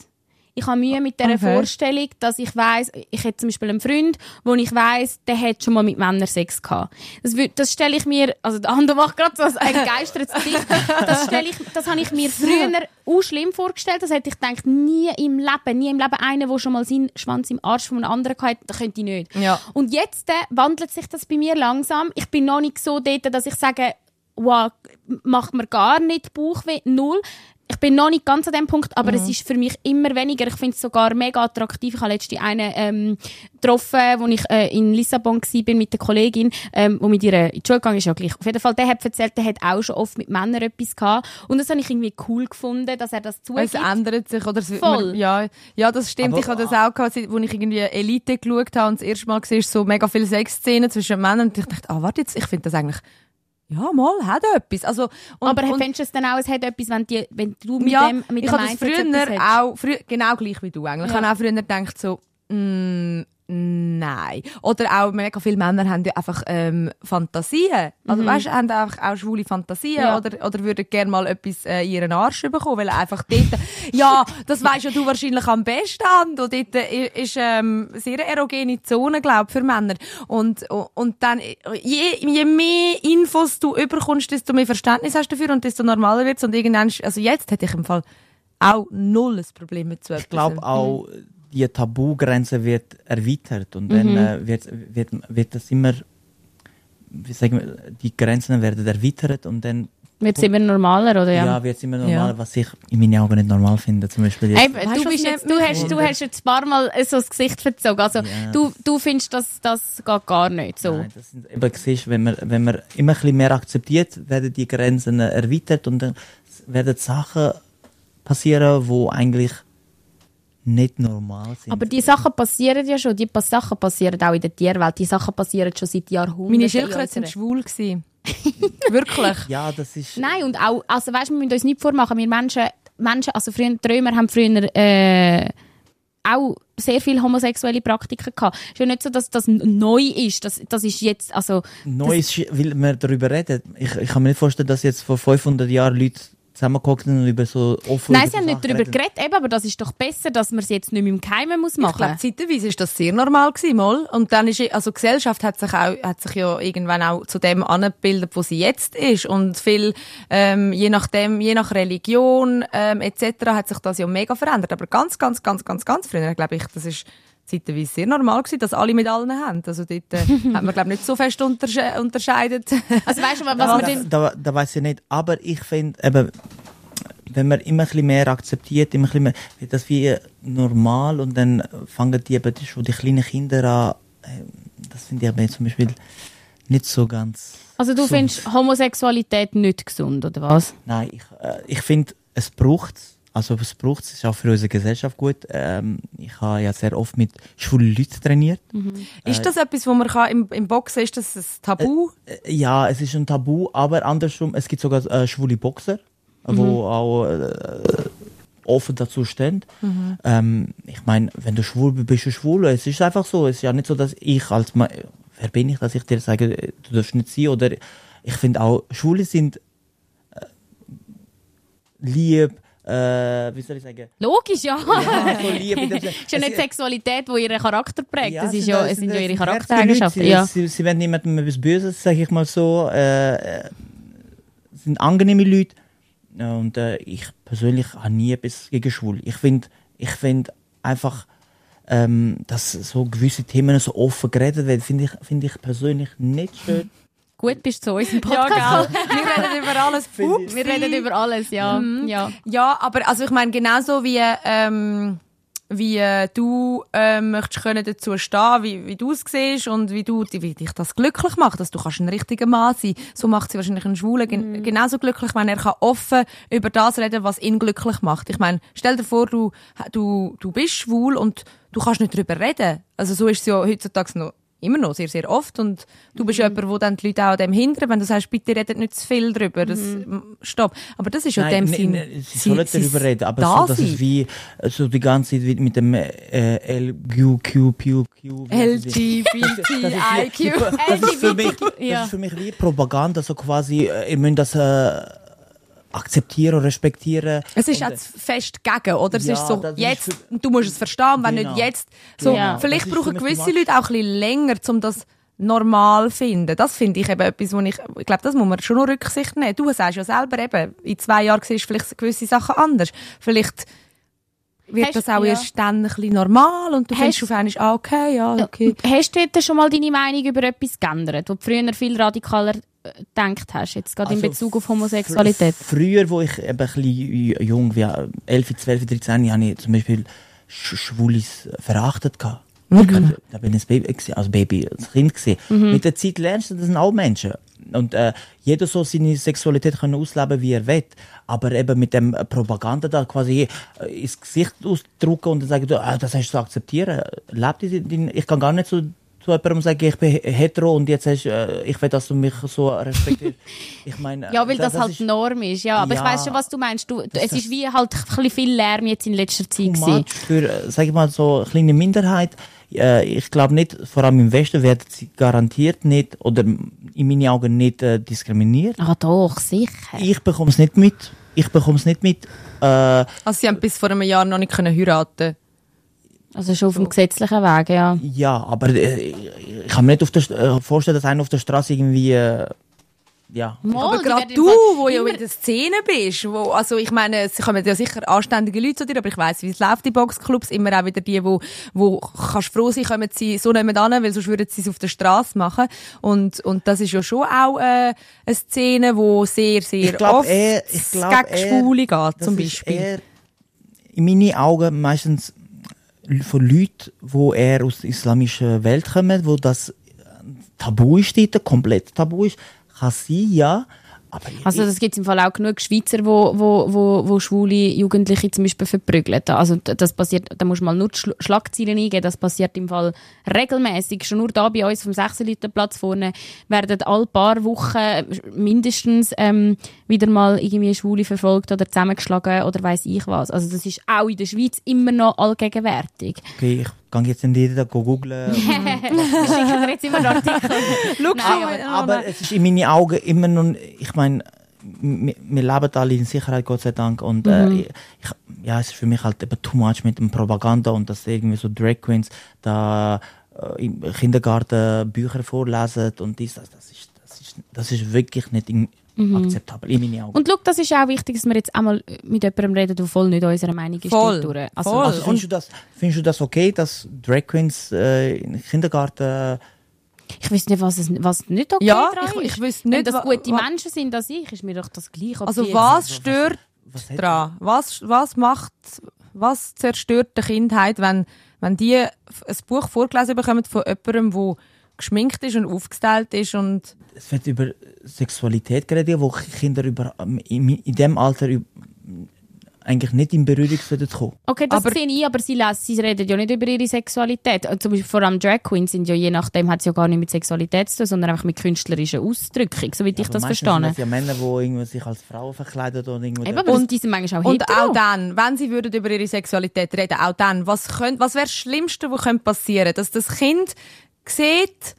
Ich habe Mühe mit der Okay. Vorstellung, dass ich weiß, ich hätte zum Beispiel einen Freund, wo ich weiß, der hat schon mal mit Männern Sex gehabt. Das, das stelle ich mir, also der andere macht gerade so ein begeistertes Gesicht. Das stelle ich, das habe ich mir früher auch schlimm vorgestellt. Das hätte ich gedacht, nie im Leben, nie im Leben einer, der schon mal seinen Schwanz im Arsch von einem anderen hatte, das könnte ich nicht. Ja. Und jetzt äh, wandelt sich das bei mir langsam. Ich bin noch nicht so dort, dass ich sage, wow, macht mir gar nicht Bauchweh, null. Ich bin noch nicht ganz an dem Punkt, aber es ist für mich immer weniger. Ich finde es sogar mega attraktiv. Ich habe letztens einen ähm, getroffen, wo ich äh, in Lissabon war mit der Kollegin, ähm, wo mit ihr in die Schule gegangen ist. Ja, gleich. Auf jeden Fall, der hat erzählt, der hat auch schon oft mit Männern etwas gehabt. Und das habe ich irgendwie cool gefunden, dass er das Es zugibt. ändert sich, oder? Es, Voll. Man, ja, ja, das stimmt. Aber- ich habe das auch gehabt, als ich irgendwie Elite geschaut habe und das erste Mal gesehen so mega viele Sexszenen zwischen Männern und ich dachte, ah, warte jetzt, ich finde das eigentlich, ja, mal, hat etwas. Also, und, aber und, findest du es dann auch, es hat etwas, wenn, die, wenn du mit ja, dem, mit ich dem das früher auch, früher, genau gleich wie du eigentlich. Ich Ja. habe auch früher gedacht so, mm, nein. Oder auch mega viele Männer haben ja einfach ähm, Fantasien. Also weißt, haben einfach auch schwule Fantasien Mhm. Ja. oder, oder würden gerne mal etwas äh, in ihren Arsch bekommen, weil einfach dort, ja, das weißt ja du wahrscheinlich am besten, Ando. Dort äh, ist ähm, sehr erogene Zone, glaube für Männer. Und, und dann, äh, je, je mehr Infos du überkommst, desto mehr Verständnis hast du dafür und desto normaler wird's. Und irgendwann, also jetzt hätte ich im Fall auch null ein Problem mit so Ich etwas. glaube auch, die Tabugrenze wird erweitert und dann äh, wird, wird, wird das immer, wie sagen wir, die Grenzen werden erweitert und dann Wird es immer normaler, oder? ja. Ja. wird es immer normal, Ja. was ich in meinen Augen nicht normal finde. Zum Beispiel jetzt. Hey, Weißt du, bist jetzt, du, hast, du hast jetzt ein paar Mal so das Gesicht verzogen. Also, Ja. du, du findest, dass das geht gar nicht so. Nein, das sind eben siehst, wenn man, wenn man immer ein bisschen mehr akzeptiert, werden die Grenzen erweitert und dann werden Sachen passieren, wo eigentlich nicht normal sind. Aber die Sachen passieren ja schon. Die pa- Sachen passieren auch in der Tierwelt. Die Sachen passieren schon seit Jahrhunderten. Meine in Schildkröten sind schwul gewesen. Wirklich. ja, das ist. Nein, und auch, also weißt, wir müssen uns nicht vormachen, wir Menschen, Menschen also früher, Römer haben früher äh, auch sehr viele homosexuelle Praktiken gehabt. Es ist ja nicht so, dass das neu ist. Das, das ist jetzt, also, Neu ist, weil wir darüber reden. Ich, ich kann mir nicht vorstellen, dass jetzt vor 500 Jahren Leute zusammengeguckt sind und über so offen nein, sie haben nicht darüber geredet, eben, aber das ist doch besser, dass man es jetzt nicht mehr im Geheimen muss Ich glaube, machen. zeitweise ist das sehr normal gewesen, mal. Und dann ist, also die Gesellschaft hat sich auch, hat sich ja irgendwann auch zu dem angebildet, wo sie jetzt ist. Und viel, ähm, je nachdem, je nach Religion, ähm, etc. hat sich das ja mega verändert. Aber ganz, ganz, ganz, ganz, ganz früher, glaube ich, das ist zeitweise sehr normal gewesen, dass alle mit allen haben. Also dort, äh, hat man, glaube ich, nicht so fest untersche unterscheidet. Also weißt du, was da, man denn... da, da weiß ich nicht. Aber ich finde, eben, wenn man immer ein bisschen mehr akzeptiert, immer ein bisschen mehr, wird das wie normal und dann fangen die eben schon die kleinen Kinder an. äh, Das finde ich aber zum Beispiel nicht so ganz. Also du so- findest Homosexualität nicht gesund, oder was? Nein, ich, äh, ich finde, es braucht Also es braucht es, ist auch für unsere Gesellschaft gut. Ähm, ich habe ja sehr oft mit schwulen Leuten trainiert. Ist das etwas, wo man kann im, im Boxen, ist das ein Tabu? Äh, Ja, es ist ein Tabu, aber andersrum, es gibt sogar äh, schwule Boxer, wo auch äh, offen dazu stehen. Ähm, ich meine, wenn du schwul bist, bist du schwul. Es ist einfach so. Es ist ja nicht so, dass ich als Ma wer bin ich, dass ich dir sage, äh, du darfst nicht sein. Oder ich finde auch, Schwule sind äh, lieb, äh, wie soll ich sagen, Logisch, ja. ja, von Liebe. ist ja nicht Sexualität, die ihren Charakter prägt. das es ist sind- ja, es sind ja ihre Charaktereigenschaften. Ja. Sie, sie, wollen niemandem etwas Böses, sage ich mal so. Äh, äh, sind angenehme Leute. Ja, Und äh, ich persönlich habe nie etwas gegen schwul. Ich finde ich find einfach, ähm, dass so gewisse Themen so offen geredet werden, finde ich, find ich persönlich nicht schön. Gut, bist du zu uns im Ja, Podcast. gell. Wir reden über alles. Upsi. Wir reden über alles, ja. Mhm. ja. Ja, aber also ich meine, genauso wie, ähm, wie äh, du ähm, möchtest können dazu stehen, wie, wie du es siehst und wie, du, wie dich das glücklich macht, dass du kannst ein richtiger Mann sein So macht sie wahrscheinlich einen Schwulen gen genauso glücklich, wenn er kann offen über das reden was ihn glücklich macht. Ich meine, stell dir vor, du, du, du bist schwul und du kannst nicht darüber reden. Also so ist es ja heutzutage noch immer noch sehr, sehr oft. Und du bist jemand, wo dann die Leute auch an dem hindern, wenn du sagst, bitte redet nicht zu viel darüber. Das, m, Stopp. Aber das ist ja in dem ne- Sinn. ne, sie sollen darüber reden, aber da so, dass es wie so die ganze Zeit wie mit dem äh, LGQQ. LGBTIQ. Das ist für mich, das ist für mich wie Propaganda, so quasi, äh, ihr müsst das äh, akzeptieren und respektieren. Es ist jetzt fest gegen, oder? Es Ja, ist so, ist jetzt, für- du musst es verstehen, wenn Genau. nicht jetzt. So, Genau. vielleicht ist brauchen gewisse. Leute auch ein bisschen länger, um das normal zu finden. Das finde ich eben etwas, wo ich, ich glaube, das muss man schon noch Rücksicht nehmen. Du sagst ja selber eben, in zwei Jahren siehst du vielleicht gewisse Sachen anders. Vielleicht wird Hast- das auch ja. erst dann ein bisschen normal und du Hast- findest auf einmal, ah, okay, ja, okay. Hast du dort schon mal deine Meinung über etwas geändert, wo du früher viel radikaler gedacht hast, jetzt gerade in Also Bezug auf Homosexualität? fr- Früher, wo ich eben ein bisschen jung war, 11, 12, 13, habe ich zum Beispiel Sch Schwulis verachtet. gehabt. Mhm. Da bin ich ein Baby, also Baby, als Kind gesehen. Mit der Zeit lernst du, das sind auch Menschen. Und äh, jeder soll seine Sexualität können ausleben, wie er will. Aber eben mit dem Propaganda da quasi äh, ins Gesicht ausdrucken und dann sagen, ah, das hast du zu akzeptieren. Lebt ich kann gar nicht so zu jemandem sagen, ich bin he- hetero und jetzt hast, äh, ich will, dass du mich so respektierst. ich meine, Ja, weil das, halt ist Norm ist, ja. Aber ich Ja. weiß schon, was du meinst. Du, Das- es das- ist wie halt ein bisschen viel Lärm jetzt in letzter Zeit gewesen. much für, äh, sag ich mal, so eine kleine Minderheit. Äh, ich glaube nicht, vor allem im Westen werden sie garantiert nicht oder in meinen Augen nicht äh, diskriminiert. Ah, doch, sicher. Ich bekomme es nicht mit. Ich bekomme es nicht mit. Äh, Also sie haben bis vor einem Jahr noch nicht können heiraten Also schon auf dem gesetzlichen Weg, ja. ja, aber äh, ich kann mir nicht auf der, äh, vorstellen, dass einer auf der Straße irgendwie, äh, ja. Mal, aber gerade du, wo ja in der Szene bist, wo, also ich meine, es kommen ja sicher anständige Leute zu dir, aber ich weiss, wie es läuft in Boxclubs, immer auch wieder die, wo, wo kannst froh sein, kommen sie so nicht an, weil sonst würden sie es auf der Straße machen. Und, und das ist ja schon auch äh, eine Szene, wo sehr, sehr Ich glaub, oft er- ich glaub, gegen Schwule geht, zum ist Beispiel. eher in meinen Augen meistens von Leuten, wo er aus der islamischen Welt kommen, wo das tabu ist, dort, komplett tabu ist, kann sein, ja. Aber Also das gibt es im Fall auch genug Schweizer, wo, wo, wo, wo schwule Jugendliche zum Beispiel verprügeln. Also das passiert, da muss man mal nur die Schlu- Schlagzeilen eingeben, das passiert im Fall regelmäßig. Schon nur da bei uns vom 6 Liter Platz vorne werden all paar Wochen mindestens ähm, wieder mal irgendwie Schwule verfolgt oder zusammengeschlagen oder weiß ich was. Also das ist auch in der Schweiz immer noch allgegenwärtig. okay, ich kann jetzt nicht jeder googeln. Ich schicke dir jetzt immer einen Artikel. Schau Nein, aber- Aber es ist in meinen Augen immer noch, ich meine, wir, wir leben alle in Sicherheit, Gott sei Dank. Und äh, ich, ja, es ist für mich halt eben too much mit dem Propaganda und dass irgendwie so Drag Queens da äh, im Kindergarten Bücher vorlesen und dies, das, das ist, das ist, das ist wirklich nicht in, akzeptabel in meinen Augen. Und schau, das ist auch wichtig, dass wir jetzt einmal mit jemandem reden, der voll nicht unserer Meinung ist. Voll, durch. Also, voll. also findest du, das, findest du das okay, dass Drag Queens äh, im Kindergarten Ich weiß nicht, was, es, was nicht okay Ja, ich- ist. ich weiss Wenn nicht, das wa- gute Menschen sind als ich, ist mir doch das gleiche. ob Also die was jetzt- stört was hat- dran? Was, was macht, was zerstört die Kindheit, wenn, wenn die ein Buch vorgelesen bekommen von jemandem, der geschminkt ist und aufgestellt ist und es wird über Sexualität geredet, wo Kinder über, in, in dem Alter eigentlich nicht in Berührung sollten kommen. Okay, das Aber- sehe ich, aber sie, sie reden ja nicht über ihre Sexualität. Und Zum Beispiel vor allem Drag Queens sind ja je nachdem, hat es ja gar nicht mit Sexualität zu tun, sondern einfach mit künstlerischer Ausdrückung, so wie ich das verstehe. sind das ja Männer, die sich als Frauen verkleiden oder irgendwo. Eben, Und- die sind manchmal auch Und hetero. auch dann, wenn sie würden über ihre Sexualität reden, auch dann, was, könnt, was wäre das Schlimmste, was könnte passieren? Dass das Kind sieht,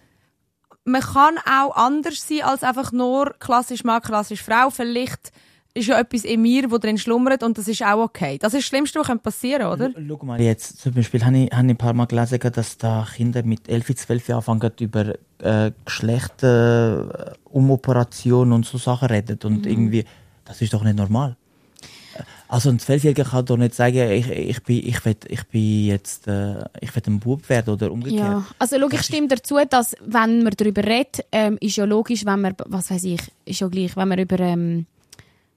man kann auch anders sein als einfach nur klassisch Mann, klassisch Frau. Vielleicht ist ja etwas in mir, wo drin schlummert und das ist auch okay. Das ist das Schlimmste, was passieren könnte, oder? Schau mal jetzt, zum Beispiel habe ich, habe ich ein paar Mal gelesen, dass da Kinder mit 11, 12 Jahren anfangen, über äh, Geschlechter, äh, Umoperationen und so Sachen reden. Und irgendwie, das ist doch nicht normal. Also ein Zwölfjähriger kann doch nicht sagen, ich, ich, bin, ich, will, ich bin jetzt äh, ich will ein Bub werden oder umgekehrt. Ja, also logisch Das ist- stimmt dazu, dass wenn man darüber redet, ähm, ist ja logisch, wenn man, was weiß ich, ist ja gleich, wenn man über ähm,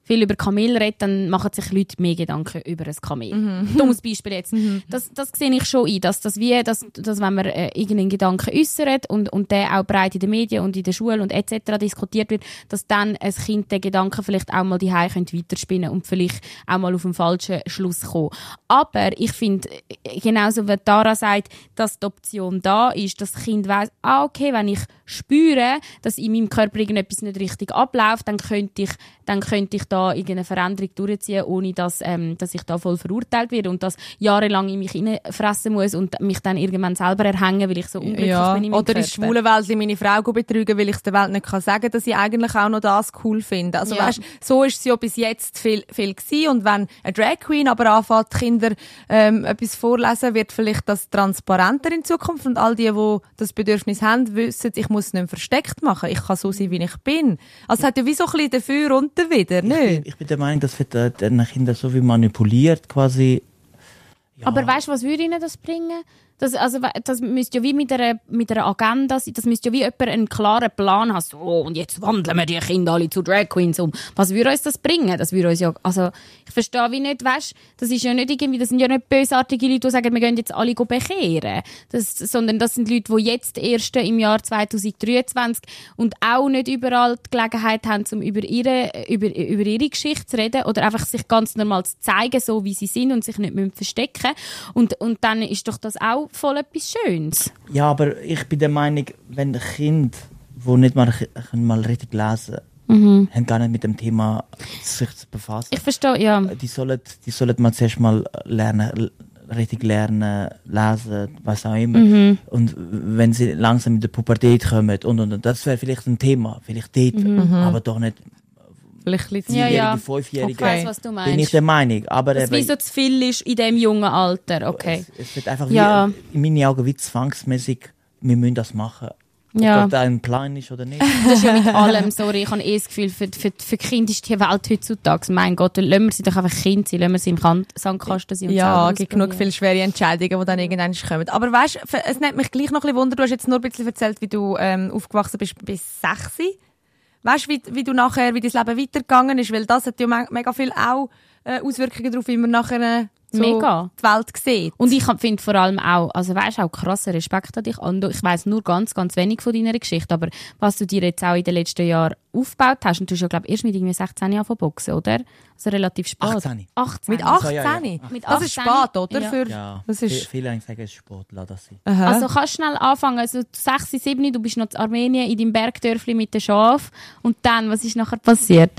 viel über Kamel redet, dann machen sich Leute mehr Gedanken über ein Kamel. Dummes Beispiel jetzt. Das, das sehe ich schon ein, dass, das wie, dass, dass wenn man äh, irgendeinen Gedanken äußert und, und der auch breit in den Medien und in der Schule und etc. diskutiert wird, dass dann ein Kind den Gedanken vielleicht auch mal die könnte weiterspinnen und vielleicht auch mal auf einen falschen Schluss kommen. Aber ich finde, äh, genauso wie Tara sagt, dass die Option da ist, dass das Kind weiss, ah, okay, wenn ich spüre, dass in meinem Körper irgendetwas nicht richtig abläuft, dann könnte ich, dann könnte ich da irgendeine Veränderung durchziehen, ohne dass, ähm, dass ich da voll verurteilt werde und das jahrelang in mich fressen muss und mich dann irgendwann selber erhängen, weil ich so unglücklich Ja, bin in meinem oder in Körper. der schwulen Welt meine Frau betrügen, weil ich der Welt nicht kann sagen dass ich eigentlich auch noch das cool finde. Also Ja. weißt, so ist es ja bis jetzt viel, viel gewesen. Und wenn eine Drag Queen aber anfängt, Kinder ähm, etwas vorlesen, wird vielleicht das transparenter in Zukunft und all die, die das Bedürfnis haben, wissen, ich muss es nicht mehr versteckt machen. Ich kann so sein, wie ich bin. Also es hat ja wie so ein bisschen dafür und ich, nicht? Bin, ich bin der Meinung, das wird äh, den Kindern so wie manipuliert quasi. Ja, Aber weißt du, was würde ihnen das bringen? Das, also, das müsste ja wie mit einer, mit einer Agenda sein. Das müsste ja wie jemand einen klaren Plan haben. So, und jetzt wandeln wir die Kinder alle zu Drag Queens um. Was würde uns das bringen? Das würde uns ja, also, ich verstehe wie nicht, weißt, das ist ja nicht irgendwie, das sind ja nicht bösartige Leute, die sagen, wir gehen jetzt alle bekehren. Das, sondern das sind Leute, die jetzt erst im Jahr 2023 und auch nicht überall die Gelegenheit haben, um über ihre, über, über ihre Geschichte zu reden oder einfach sich ganz normal zu zeigen, so wie sie sind und sich nicht verstecken. Und, und dann ist doch das auch voll etwas Schönes. Ja, aber ich bin der Meinung, wenn ein Kind, wo nicht mal, mal richtig lesen haben gar nicht mit dem Thema sich zu befassen. Ich verstehe, ja. die sollen, die sollen mal zuerst mal lernen, richtig lernen, lesen, was auch immer. Mhm. Und wenn sie langsam in der Pubertät kommen und, und, und das wäre vielleicht ein Thema, vielleicht dort, Mhm. aber doch nicht Vielleicht ein bisschen Ja, Vierjährige, ja. Fünfjährige. Ich weiss, was du Bin ich meinst. der Meinung. Aber Dass wie eben, so zu viel ist in diesem jungen Alter, okay. es, es wird einfach Ja. wie, in meinen Augen wie zwangsmäßig, wir müssen das machen. Ob Ja. das ein Plan ist oder nicht. Das ist ja mit allem, sorry, ich habe eh das Gefühl, für, für, für Kinder ist die Welt heutzutage, mein Gott, lassen wir sie doch einfach Kind sein, lassen wir sie im Sandkasten sein und Ja, es gibt genug viele schwere Entscheidungen, die dann irgendwann kommen. Aber weißt, f- es nimmt mich gleich noch ein bisschen Wunder. Du hast jetzt nur ein bisschen erzählt, wie du ähm, aufgewachsen bist bis sechs. Weißt, wie, wie du nachher, wie dein Leben weitergegangen ist, weil das hat ja me mega viel auch äh, Auswirkungen darauf, wie man nachher äh, so Mega. die Welt sieht. Und ich finde vor allem auch, also weißt auch krasser Respekt an dich. Und ich weiß nur ganz, ganz wenig von deiner Geschichte, aber was du dir jetzt auch in den letzten Jahren aufgebaut hast, und du hast ja, glaube erst mit irgendwie 16 Jahren von Boxen, oder? Also relativ spät. 18. 18. mit Also, 18? ja, ja. Mit Das ist 18. spät, oder? Ja. Für, Ja, Das ist, viele sagen, es ist Sport, lass das sein. aha. Also kannst du schnell anfangen, also 6, 7, du bist noch in Armenien in deinem Bergdörfli mit den Schafen und dann, was ist nachher passiert?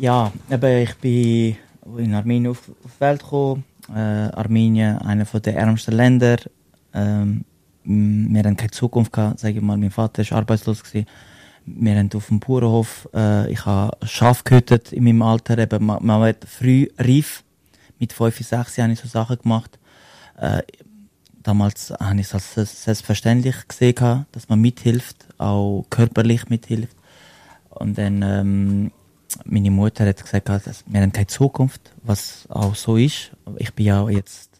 Ja, eben, ich bin in Armenien auf, auf die Welt gekommen. Äh, Armenien, einer der ärmsten Länder. Ähm, wir haben keine Zukunft sage ich mal. Mein Vater war arbeitslos. Gewesen. Wir haben auf dem Bauernhof, äh, ich habe Schaf gehütet in meinem Alter. Eben, man, man wird früh reif. Mit 5, 6 habe ich so Sachen gemacht. Äh, damals habe ich es als selbst- selbstverständlich gesehen, dass man mithilft, auch körperlich mithilft. Und dann, ähm, meine Mutter hat gesagt, dass wir haben keine Zukunft, was auch so ist. Ich bin ja jetzt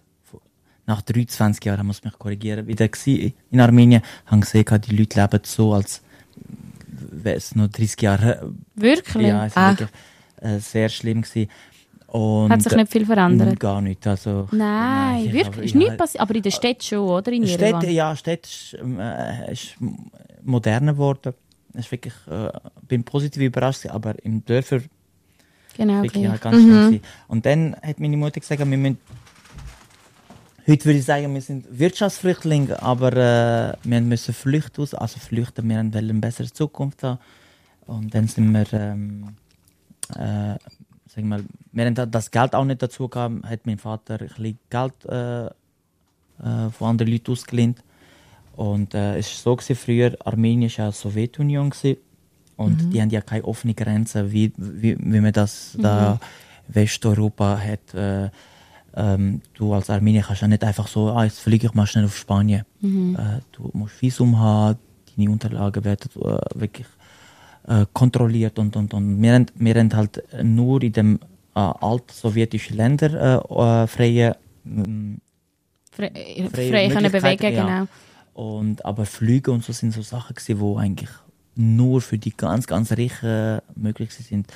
nach 23 Jahren, muss mich korrigieren, wieder in Armenien, habe gesehen, die Leute leben so, als wäre es noch 30 Jahre. Wirklich? Ja, es war Ach. wirklich äh, sehr schlimm gewesen. Und Hat sich nicht viel verändert? Gar nicht. Also, Nein, ich wirklich? habe- Ist ich nichts habe- passiert? Aber in der Stadt schon, oder? In? Städte, ja, Städte ist, äh, ist moderner geworden. Ist wirklich, äh, bin positiv überrascht, aber im Dörfer Genau, wirklich halt ganz schön. gewesen. Und dann hat meine Mutter gesagt, wir müssen, heute würde ich sagen, wir sind Wirtschaftsflüchtlinge, aber äh, wir müssen flüchten also flüchten, wir wollen eine bessere Zukunft haben. Und dann sind wir, ähm, äh, sag ich mal, wir haben da- das Geld auch nicht dazu gehabt, hat mein Vater ein bisschen Geld äh, äh, von anderen Leuten ausgelehnt. Und äh, es war so gewesen, früher, Armenien war ja Sowjetunion gewesen. Und die haben ja keine offene Grenze, wie, wie, wie man das da Westeuropa hat. Äh, ähm, du als Armenier kannst ja nicht einfach so, ah, jetzt fliege ich mal schnell auf Spanien. Äh, du musst Visum haben, deine Unterlagen werden äh, wirklich äh, kontrolliert und, und, und. Wir haben, wir haben halt nur in dem äh, alten sowjetischen Länder äh, äh, freie ähm, Frei, Freie frei können Möglichkeiten, bewegen, ja. genau. Und, aber Flüge und so sind so Sachen gewesen, wo eigentlich nur für die ganz, ganz Reichen möglich sind.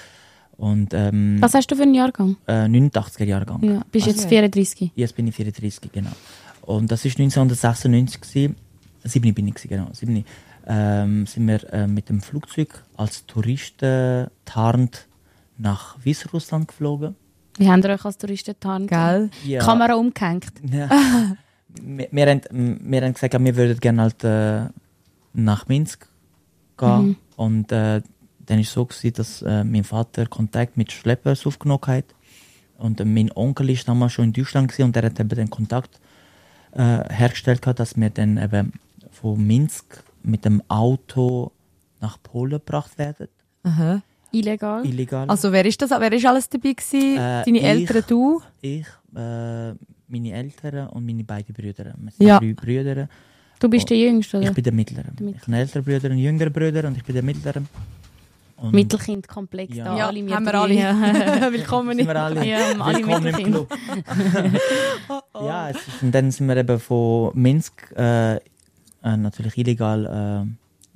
Und ähm, Was hast du für einen Jahrgang? äh, 89er Jahrgang. Ja, bist jetzt Okay. 34. Jetzt bin ich 34, genau. Und das ist 1996 gewesen. 7 bin ich gewesen, genau. 7 ähm, sind wir äh, mit dem Flugzeug als Touristen tarnt nach Weißrussland geflogen. Wie haben ihr euch als Touristen getan? Gell? Ja. Kamera umgehängt. Ja. wir, wir, haben, wir haben gesagt, wir würden gerne halt äh, nach Minsk gehen. Und äh, dann war es so, gewesen, dass äh, mein Vater Kontakt mit Schleppers aufgenommen hat. Und äh, mein Onkel war damals schon in Deutschland gewesen, und er hat eben den Kontakt äh, hergestellt, gehabt, dass wir dann eben von Minsk mit dem Auto nach Polen gebracht werden. Aha. Illegal. Illegal. Also wer ist das? Wer ist alles dabei gewesen? Äh, Deine ich. Eltern, du? ich, meine Eltern und meine beiden Brüder. Wir sind Ja. drei Brüder. du bist der Jüngste, oder? Ich bin der Mittlere. Mittlere. Ich habe einen älteren Bruder, einen jüngeren Bruder und ich bin der Mittlere. Und Mittelkind komplex Ja. da. Ja, alle haben wir alle. Ja. Willkommen sind wir alle, Ja, alle willkommen im Mittelkind. Club. ja, es ist, und dann sind wir eben von Minsk äh, äh, natürlich illegal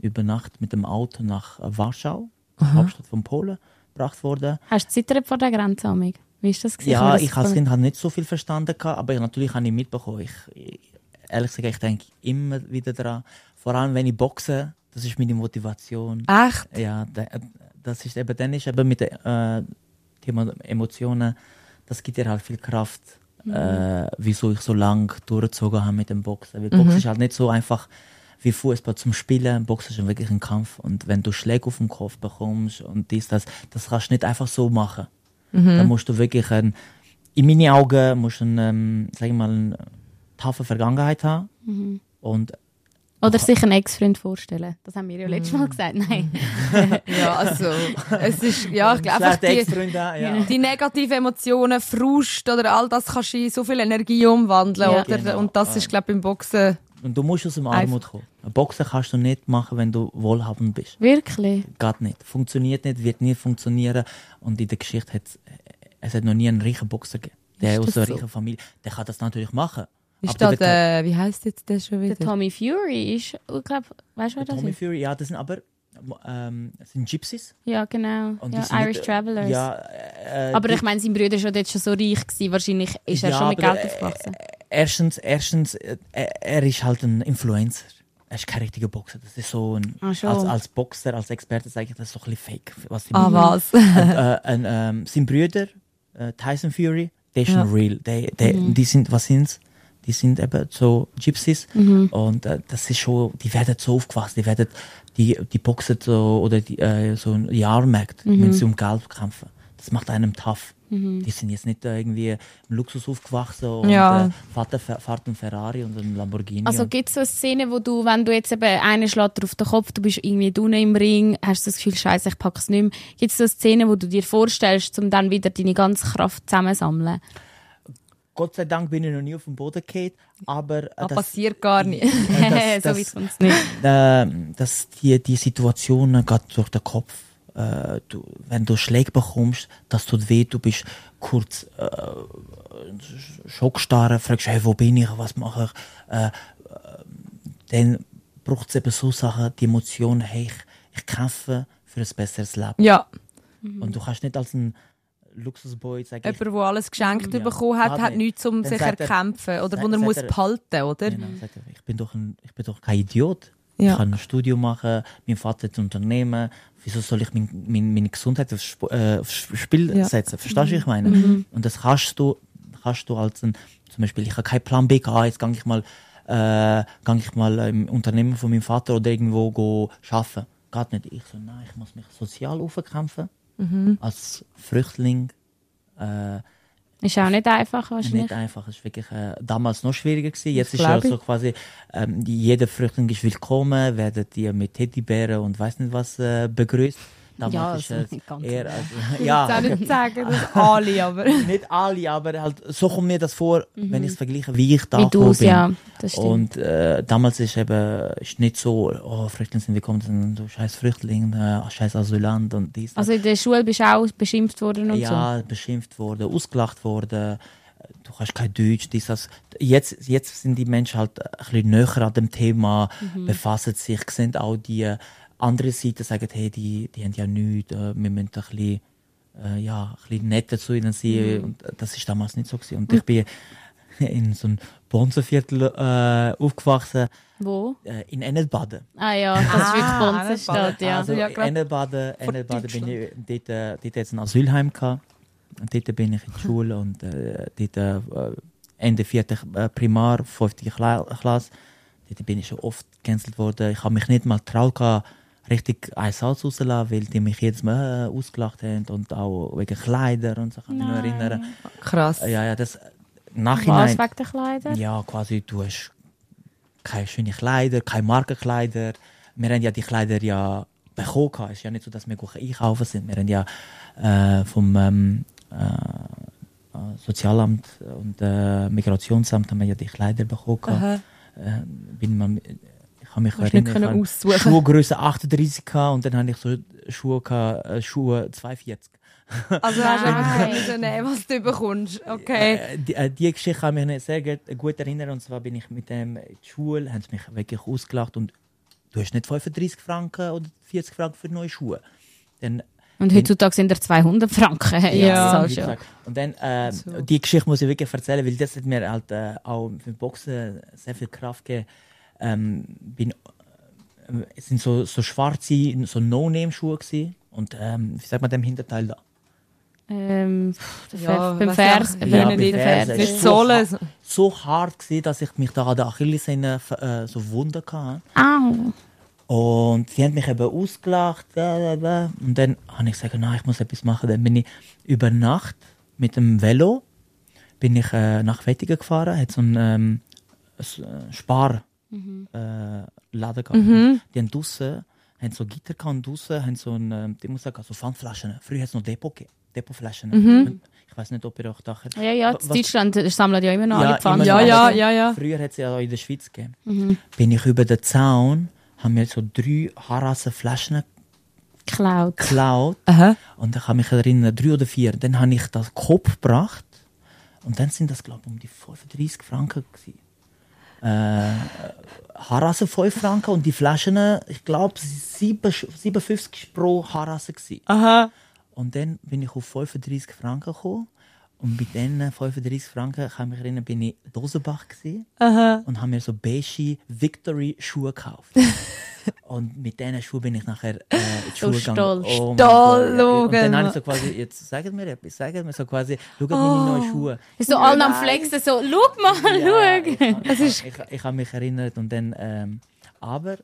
äh, über Nacht mit dem Auto nach Warschau, Hauptstadt von Polen, gebracht worden. Hast du zittert vor der Grenze, Amig? Wie ist das? Ja, das ich als Kind habe nicht so viel verstanden, aber natürlich habe ich mitbekommen. Ich, ich, ehrlich gesagt, ich denke immer wieder daran. Vor allem, wenn ich boxe, das ist meine Motivation. Echt? Ja, da- das ist eben, dann ist eben mit äh, Thema Emotionen, das gibt dir halt viel Kraft, äh, wieso ich so lange durchgezogen habe mit dem Boxen. Weil Boxen ist halt nicht so einfach wie Fußball zum Spielen. Boxen ist wirklich ein Kampf. Und wenn du Schläge auf den Kopf bekommst und dies, das, das kannst du nicht einfach so machen. Da musst du wirklich, ein, in meinen Augen, musst du eine, ähm, sag ich mal, eine taffe Vergangenheit haben. Und Oder sich einen Ex-Freund vorstellen. Das haben wir ja letztes Mal gesagt. Nein. Ja, also, es ist, ja, ich glaube einfach die, ja. die negativen Emotionen, Frust oder all das kannst du in so viel Energie umwandeln, Ja. oder? Genau. Und das ist, glaube ich, beim Boxen, du musst aus dem Armut kommen. Boxen kannst du nicht machen, wenn du wohlhabend bist. Wirklich? Geht nicht. Funktioniert nicht, wird nie funktionieren. Und in der Geschichte hat es hat noch nie einen reichen Boxer gegeben. Der Ist aus einer so? reichen Familie. Der kann das natürlich machen. ist da der, wie heisst jetzt der schon Der wieder? Tommy Fury ist, ich glaube, weißt du, wer der das Tommy ist? Fury, ja, das sind aber ähm, das sind Gypsies. Ja, genau. Und die Ja, sind Irish nicht- Travelers. Ja, äh, aber die- ich meine, sein Bruder war dort schon so reich. Gewesen. Wahrscheinlich ist er Ja, schon mit aber, Geld äh, aufgewachsen. Erstens, erstens äh, er, ist halt ein Influencer. Er ist kein richtiger Boxer. Das ist so ein, schon. als, als Boxer, als Experte sage ich, das ist so ein bisschen fake. Was Ah, was? Und, äh, ähm, sein Brüder, äh, Tyson Fury, der ist Ja. ein real. Der, der, Die sind, was sind's? Die sind eben so Gypsies. Und äh, das ist schon, die werden so aufgewachsen, die werden, die, die boxen so, oder die, äh, so ein Jahrmarkt, wenn sie um Geld kämpfen. Das macht einem tough. Die sind jetzt nicht äh, irgendwie im Luxus aufgewachsen und Ja. äh, Vater fährt einen Ferrari und einen Lamborghini. Also gibt es so eine Szene, wo du, wenn du jetzt eben einen schlägt dir auf den Kopf, du bist irgendwie unten im Ring, hast du das Gefühl, scheiße, ich pack's nicht mehr. Gibt es so eine Szene, wo du dir vorstellst, um dann wieder deine ganze Kraft zusammenzusammeln? Gott sei Dank bin ich noch nie auf dem Boden gefallen, aber äh, Das das, passiert gar nicht. äh, so das, wie es das, funktioniert. äh, dass die, die Situationen geht durch den Kopf. Äh, du, wenn du Schläge bekommst, das tut weh, du bist kurz äh, schockstarre, fragst, hey, wo bin ich, was mache ich? Äh, äh, dann braucht es eben so Sachen, die Emotionen, hey, ich, ich kämpfe für ein besseres Leben. Ja, Und du kannst nicht als ein Luxusboy sagen, ich, jemand, der alles geschenkt Ja. bekommen hat, Hat hat nicht. nichts, um Dann sich er- erkämpfen oder wo er muss er- behalten, oder? Genau, sagt er, ich bin doch ein, ich bin doch kein Idiot. Ja. Ich kann ein Studium machen, mein Vater hat ein Unternehmen. Wieso soll ich mein, mein, meine Gesundheit aufs, Sp äh, aufs Spiel Ja. setzen? Verstehst du, was ich meine? Und das kannst du, kannst du als ein, zum Beispiel, ich habe keinen Plan B gehabt, jetzt gehe ich mal, äh, gehe ich mal im Unternehmen von meinem Vater oder irgendwo go arbeiten. Geht nicht. Ich so, nein, ich muss mich sozial aufkämpfen. Als Flüchtling, äh, Ist auch nicht einfach Nicht wahrscheinlich. einfach, es war wirklich äh, damals noch schwieriger gewesen. Jetzt ist ja so quasi, ähm, jeder Flüchtling ist willkommen, werden die mit Teddybären und weiß nicht was äh, begrüßt. Damals Ja, ist also es ganz eher, so. also, Ich will ja, auch nicht sagen, dass alle, aber... nicht alle, aber halt, so kommt mir das vor, wenn ich es vergleiche, wie ich da Wie du gekommen es, bin. ja. Das stimmt. Und äh, damals ist eben ist nicht so, oh, Flüchtlinge sind willkommen, sondern du scheiß Flüchtling, äh, scheiß Asylant und dies. also in der Schule bist du auch beschimpft worden und ja, beschimpft worden, ausgelacht worden. Du kannst kein Deutsch, dies, das. Jetzt, jetzt sind die Menschen halt ein bisschen näher an dem Thema, Mhm. befassen sich, sehen auch die andere Seite, sagen, hey, die, die haben ja nichts, äh, wir müssen ein bisschen, äh, ja, ein bisschen netter zu ihnen sein. Mhm. Und äh, das ist damals nicht so gewesen. Und ich bin in so einem Bonzenviertel äh, aufgewachsen. Wo? äh, in Engelbaden. Ah ja, das ist wirklich Ah, Bonzenstadt, ja. Also Ja, in grad Engelbaden, Engelbaden bin ich, dort, äh, dort hat's ein Asylheim gehabt. Und dort bin ich in die Schule und äh, dort äh, Ende vierte äh, Primar, fünfte Kla Klasse. Dort bin ich schon oft gecancelt worden. Ich habe mich nicht mal getraut, gehabt, richtig ein Salz rauszulassen, weil die mich jedes Mal äh, ausgelacht haben und auch wegen Kleider und so. Ich kann mich noch Nein. erinnern. Krass. Ja, ja, das Was Nachhinein. wegen der Kleider? Ja, quasi, du hast keine schönen Kleider, keine Markenkleider. Wir haben ja die Kleider ja bekommen. Es ist ja nicht so, dass wir einkaufen sind. Wir haben ja äh, vom ähm, äh, Sozialamt und äh, Migrationsamt haben wir ja die Kleider bekommen. Äh, bin ich kann mich Hast nicht ich aussuchen. Schuhgröße 38 gehabt und dann habe ich so Schuhe, gehabt, äh, Schuhe 42. Also hast du Nein. einfach nehmen, was du bekommst. Okay. Äh, die, äh, die Geschichte kann ich mich sehr gut, gut erinnern. Und zwar bin ich mit dem in die Schule, haben sie mich wirklich ausgelacht und du hast nicht 35 Franken oder 40 Franken für neue Schuhe. Dann, Und heutzutage sind er 200 Franken. Ja, Ja. gesagt. Und dann, äh, So. die Geschichte muss ich wirklich erzählen, weil das hat mir halt äh, auch für Boxen sehr viel Kraft gegeben. Ähm, bin, äh, es sind so, so schwarze, so No-Name-Schuhe gewesen. Und ähm, wie sagt man dem Hinterteil da? Ähm, Ja, beim Vers, er Ja, nicht beim Vers Vers ist. So so hart gewesen, dass ich mich da an der Achillessehne äh, so Wunder hatte. Au. Und sie haben mich eben ausgelacht. bla, bla, bla. Und dann habe ich gesagt, nein, ich muss etwas machen. Dann bin ich über Nacht mit dem Velo bin ich äh, nach Wettigen gefahren. Hat so einen ähm, s- Spar äh, Laden gehabt. Die haben draussen, haben so Gitter gehabt draussen haben so ein, ich muss sagen, so Pfandflaschen. Früher hat es noch Depot gegeben. Depotflaschen. Ich weiß nicht, ob ihr auch dachte. Ja, ja, in Deutschland sammeln ja immer noch alle Pfanne. Ja, ja, ja, ja. Früher hat es ja auch in der Schweiz gegeben. Bin ich über den Zaun, haben wir so drei Harasse-Flaschen Geklaut. geklaut. Aha. Und ich kann mich erinnern, drei oder vier. Dann habe ich das Kopf gebracht. Und dann sind das, glaube ich, um die 35 Franken gewesen. Äh, Harasse 5 Franken und die Flaschen, ich glaube, 57 pro Harasse gewesen. Aha. Und dann bin ich auf 35 Franken gekommen. Und mit diesen 35 Franken, ich kann mich erinnern, bin ich Dosenbach gewesen Aha. und habe mir so beige Victory Schuhe gekauft. und mit diesen Schuhen bin ich nachher äh, in die So Schule gegangen. stolz. Oh Stolz. Und dann habe ich so quasi, jetzt sagen mir etwas, sagen mir so quasi, schau meine neuen Schuhe. So allen am Flexen, so, schau mal, Ja, schau. ich, das ist ich, ich habe mich erinnert und dann, ähm, aber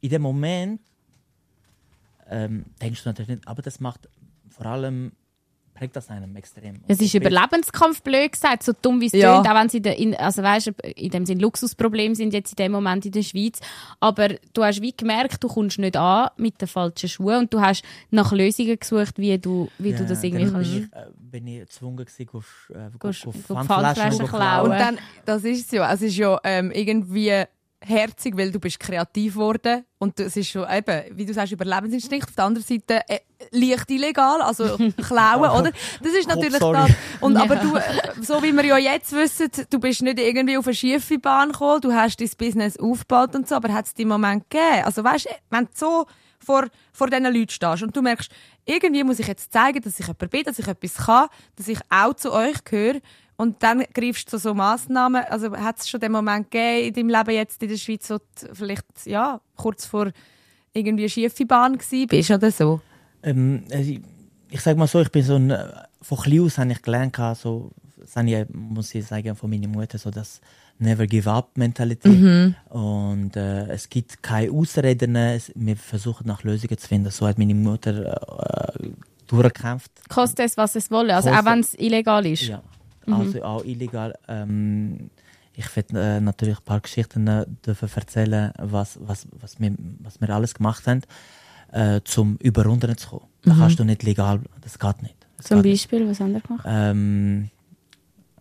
in dem Moment ähm, denkst du natürlich nicht, aber das macht vor allem, prägt das einem extrem. Es ist Überlebenskampf, blöd gesagt, so dumm wie es Ja. tönt, auch wenn sie in, also weißt, in dem Sinn Luxusproblem sind jetzt in dem Moment in der Schweiz. Aber du hast wie gemerkt, du kommst nicht an mit den falschen Schuhen und du hast nach Lösungen gesucht, wie du, wie du Ja, das irgendwie dann kannst. bin ich, äh, bin ich gezwungen gewesen, auf, äh, Gehst- auf gehst Pfandflaschen Pfandflaschen zu klauen. Und dann, das ist es ja. Es ist ja ähm, irgendwie herzig, weil du bist kreativ geworden und es ist schon eben, wie du sagst, Überlebensinstinkt. Auf der anderen Seite äh, leicht illegal, also klauen, oder? Das ist natürlich sorry. das. Und Ja. aber du, äh, so wie wir ja jetzt wissen, du bist nicht irgendwie auf eine schiefe Bahn gekommen, du hast dein Business aufgebaut und so, aber hat es den Moment gegeben? Also weißt, wenn du so vor, vor diesen Leuten stehst und du merkst, irgendwie muss ich jetzt zeigen, dass ich jemand bin, dass ich etwas kann, dass ich auch zu euch gehöre. Und dann greifst du zu so Massnahmen. Also hat es schon den Moment gegeben in deinem Leben jetzt in der Schweiz, wo du vielleicht ja, kurz vor irgendwie schiefe Bahn gsi bist oder so? Ähm, also ich, ich sag mal so, ich bin so ein, äh, von klein aus habe ich gelernt, so, das habe ich, muss ich sagen, von meiner Mutter, so das Never Give Up Mentalität. Und äh, es gibt keine Ausreden, es, wir versuchen nach Lösungen zu finden. So hat meine Mutter äh, äh, durchgekämpft. Kostet es, was es wolle, also Kostet- auch wenn es illegal ist. Ja. Also auch illegal. Ähm, ich werde äh, natürlich ein paar Geschichten äh, dürfen erzählen, was, was, was, wir, was wir alles gemacht haben, äh, zum über zu kommen. Da kannst du nicht legal, das geht nicht. Das Zum geht nicht. Beispiel, was haben wir gemacht? Ähm,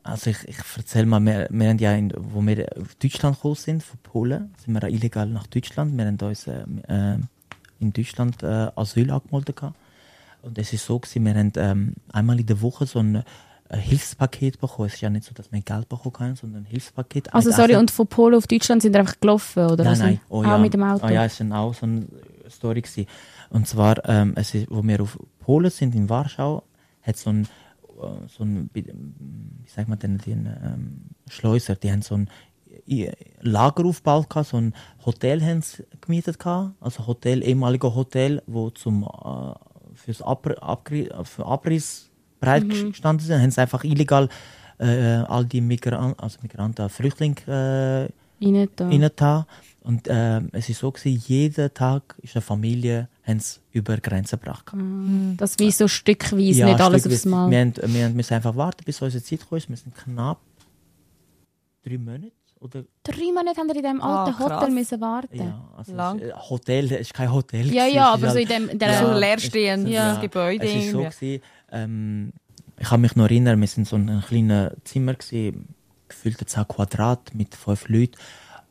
also ich, ich erzähle mal, wir, wir haben ja, in, wo wir auf Deutschland gekommen sind, von Polen, sind wir illegal nach Deutschland. Wir haben uns äh, äh, in Deutschland äh, Asyl angemeldet. gehabt. Und es ist so gewesen, wir haben ähm, einmal in der Woche so ein äh, Hilfspaket bekommen. Es ist ja nicht so, dass wir Geld bekommen haben, sondern ein Hilfspaket. Also sorry, und von Polen auf Deutschland sind wir einfach gelaufen, oder? Nein, also, nein. Oh, auch ja. mit dem Auto? Oh, ja, es war auch so eine Story. Gewesen. Und zwar, ähm, es ist, wo wir auf Polen sind, in Warschau, hat so ein, äh, so ein wie sagt man denn, den ähm, Schleuser, die haben so ein Lager aufgebaut, so ein Hotel haben sie gemietet, also Hotel, ehemaliger Hotel, wo zum äh, fürs Abr Abgri für Abriss bereit gestanden sind, haben sie einfach illegal äh, all die Migranten, also Migranten, Flüchtlinge äh, reingetan. Und ähm, es ist so gewesen, jeden Tag ist eine Familie haben sie über Grenzen gebracht. Das wie so stückweise, nicht alles stückweise. aufs Mal. Wir, haben, wir haben müssen einfach warten, bis unsere Zeit ist. Wir sind knapp drei Monate oder Drei Monate haben wir in diesem Ah, alten krass. Hotel müssen warten. ja, also Lang. Es, ist, äh, Hotel, es ist kein Hotel. Ja, gewesen, ja, aber so in dem, in der, Ja. Leerstehendes ja. Gebäude. Es ist so gewesen, ähm, ich kann mich noch erinnern, wir sind so in einem kleinen Zimmer gewesen, gefühlt 10 Quadrat mit fünf Leuten.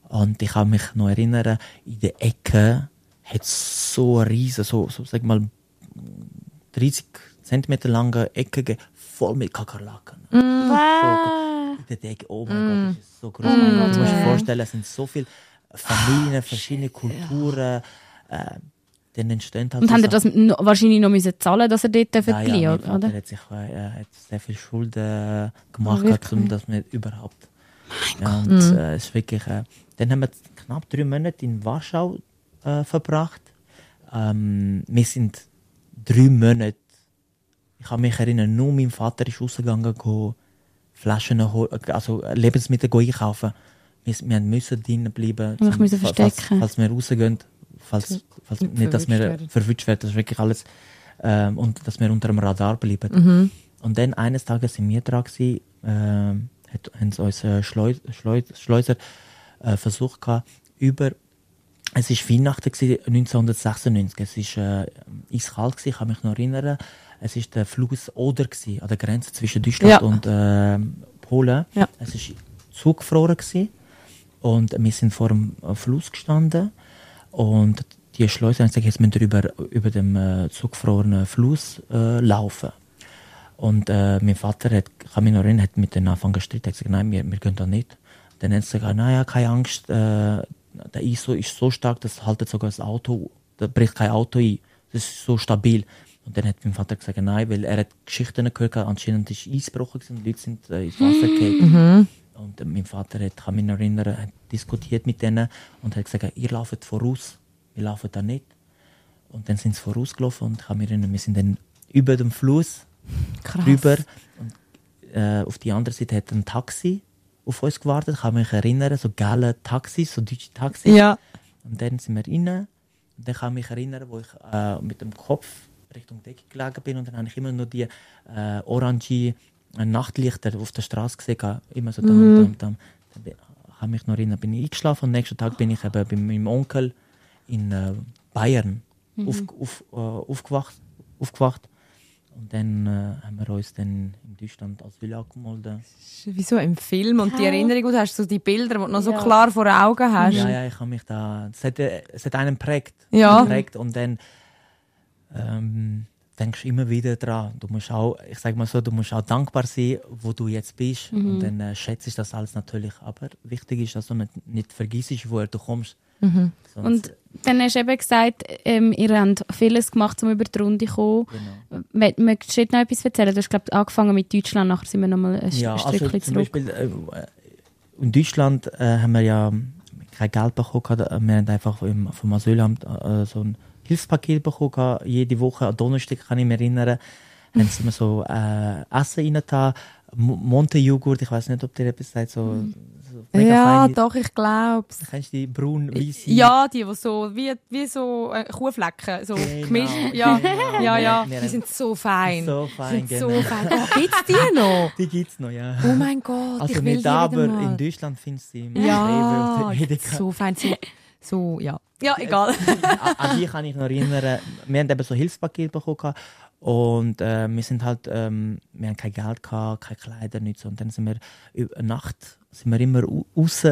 Und ich kann mich noch erinnern, in der Ecke hat es so eine riesen, so, so sag mal 30 Zentimeter lange Ecke gegeben, voll mit Kakerlaken. Wow. In der Decke, oh mein Gott, das ist so groß. Oh mein Gott, du musst dir vorstellen, es sind so viele Familien, verschiedene Kulturen. Äh, dann entstehen halt Und haben Sachen- das no- wahrscheinlich noch müssen zahlen, dass er dort ja, bleiben ja, mein oder? Vater hat sich äh, hat sehr viel Schulden gemacht, Oh, um das wir überhaupt. ja, und äh, ist wirklich. Äh, dann haben wir knapp drei Monate in Warschau äh, verbracht. Ähm, wir sind drei Monate. Ich kann mich erinnern, nur mein Vater ist rausgegangen, go Flaschen holen, also Lebensmittel go einkaufen. Wir, wir müssen drinnen bleiben, ich müssen falls, verstecken. falls wir rausgehen, falls, falls nicht nicht, dass wir verwünscht werden. Das ist wirklich alles ähm, und dass wir unter dem Radar bleiben. Mhm. Und dann eines Tages sind wir dran gewesen, ähm, hat, haben sie uns äh, Schleu, Schleu, Schleuser äh, versucht gehabt, über es ist Weihnachten gewesen, 1996. Es ist äh, eiskalt gewesen, ich kann mich noch erinnern. Es ist der Fluss Oder gewesen, an der Grenze zwischen Deutschland Ja. und äh, Polen. Ja. Es ist zugefroren gewesen. und wir sind vor dem Fluss gestanden und die Schleuser haben gesagt, jetzt müssen wir über, dem äh, zugefrorenen Fluss äh, laufen. Und äh, mein Vater hat, kann mich noch erinnern, hat mit den Anfang gestritten, hat gesagt, nein, wir, wir gehen da nicht. Dann hat sie gesagt, naja, keine Angst, äh, der ISO ist so stark, das haltet sogar das Auto, da bricht kein Auto ein. Das ist so stabil. Und dann hat mein Vater gesagt, nein, weil er hat Geschichten gehört, anscheinend ist Eis gebrochen und die Leute sind äh, ins Wasser gefallen. Und äh, mein Vater hat, kann mich noch erinnern, hat diskutiert mit denen und hat gesagt, ihr lauft voraus, wir laufen da nicht. Und dann sind sie vorausgelaufen und ich kann mich erinnern, wir sind dann über dem Fluss Krass. rüber. Und äh, auf die andere Seite hat ein Taxi auf uns gewartet. Ich kann mich erinnern, so geile Taxis, so deutsche Taxis. Ja. Und dann sind wir rein. Und dann kann ich mich erinnern, wo ich äh, mit dem Kopf Richtung Decke gelegen bin und dann habe ich immer nur die äh, orange Nachtlichter auf der Straße gesehen. Immer so dam, dam. Dann bin, ich kann mich noch erinnern, bin ich eingeschlafen und am nächsten Tag bin ich eben bei meinem Onkel in äh, Bayern auf, auf, äh, aufgewacht, aufgewacht. Und dann äh, haben wir uns dann in Deutschland Asyl angemeldet. Wie so im Film. Und die Erinnerung, du hast, so die Bilder, die du noch so Ja. klar vor Augen hast. Ja, ja, ich habe mich da. Es hat, äh, es hat einen prägt. Ja. Prägt und dann ähm, denkst immer wieder dran. Du musst auch, ich sag mal so, du musst auch dankbar sein, wo du jetzt bist. Mhm. Und dann äh, schätzt ich das alles natürlich. Aber wichtig ist, dass du nicht, nicht vergisst, woher du kommst. Mhm. Und dann hast du eben gesagt, ähm, ihr habt vieles gemacht, um über die Runde zu kommen. genau. Mö- Möchtest du jetzt noch etwas erzählen? Du hast, glaube angefangen mit Deutschland, nachher sind wir nochmal ein, Ja, ein also Stückchen zum zurück. Beispiel äh, in Deutschland äh, haben wir ja kein Geld bekommen. Wir haben einfach vom Asylamt äh, so ein Hilfspaket bekommen. Jede Woche, am Donnerstag kann ich mich erinnern, haben sie mir so äh, Essen reingetan, Mo- Monte-Joghurt, ich weiß nicht, ob dir etwas sagt, so, so mega Ja, feine- doch, ich glaub's. Kennst du die braun weiße Ja, die, die so, wie, wie so äh, Kuhflecken, so Genau, gemischt. Ja, genau. ja, ja. Die sind so fein. So fein, sind genau. so fein. Oh, gibt's die noch? Die gibt's noch, ja. Oh mein Gott, also ich will nicht da, aber mal. in Deutschland findest du sie im Ja, so fein. So, so ja. Ja, egal. an, an die kann ich noch erinnern. Wir haben eben so Hilfspakete bekommen und äh, wir sind halt, ähm, wir haben kein Geld gehabt, keine Kleider, nichts. Und dann sind wir über Nacht sind wir immer au- raus,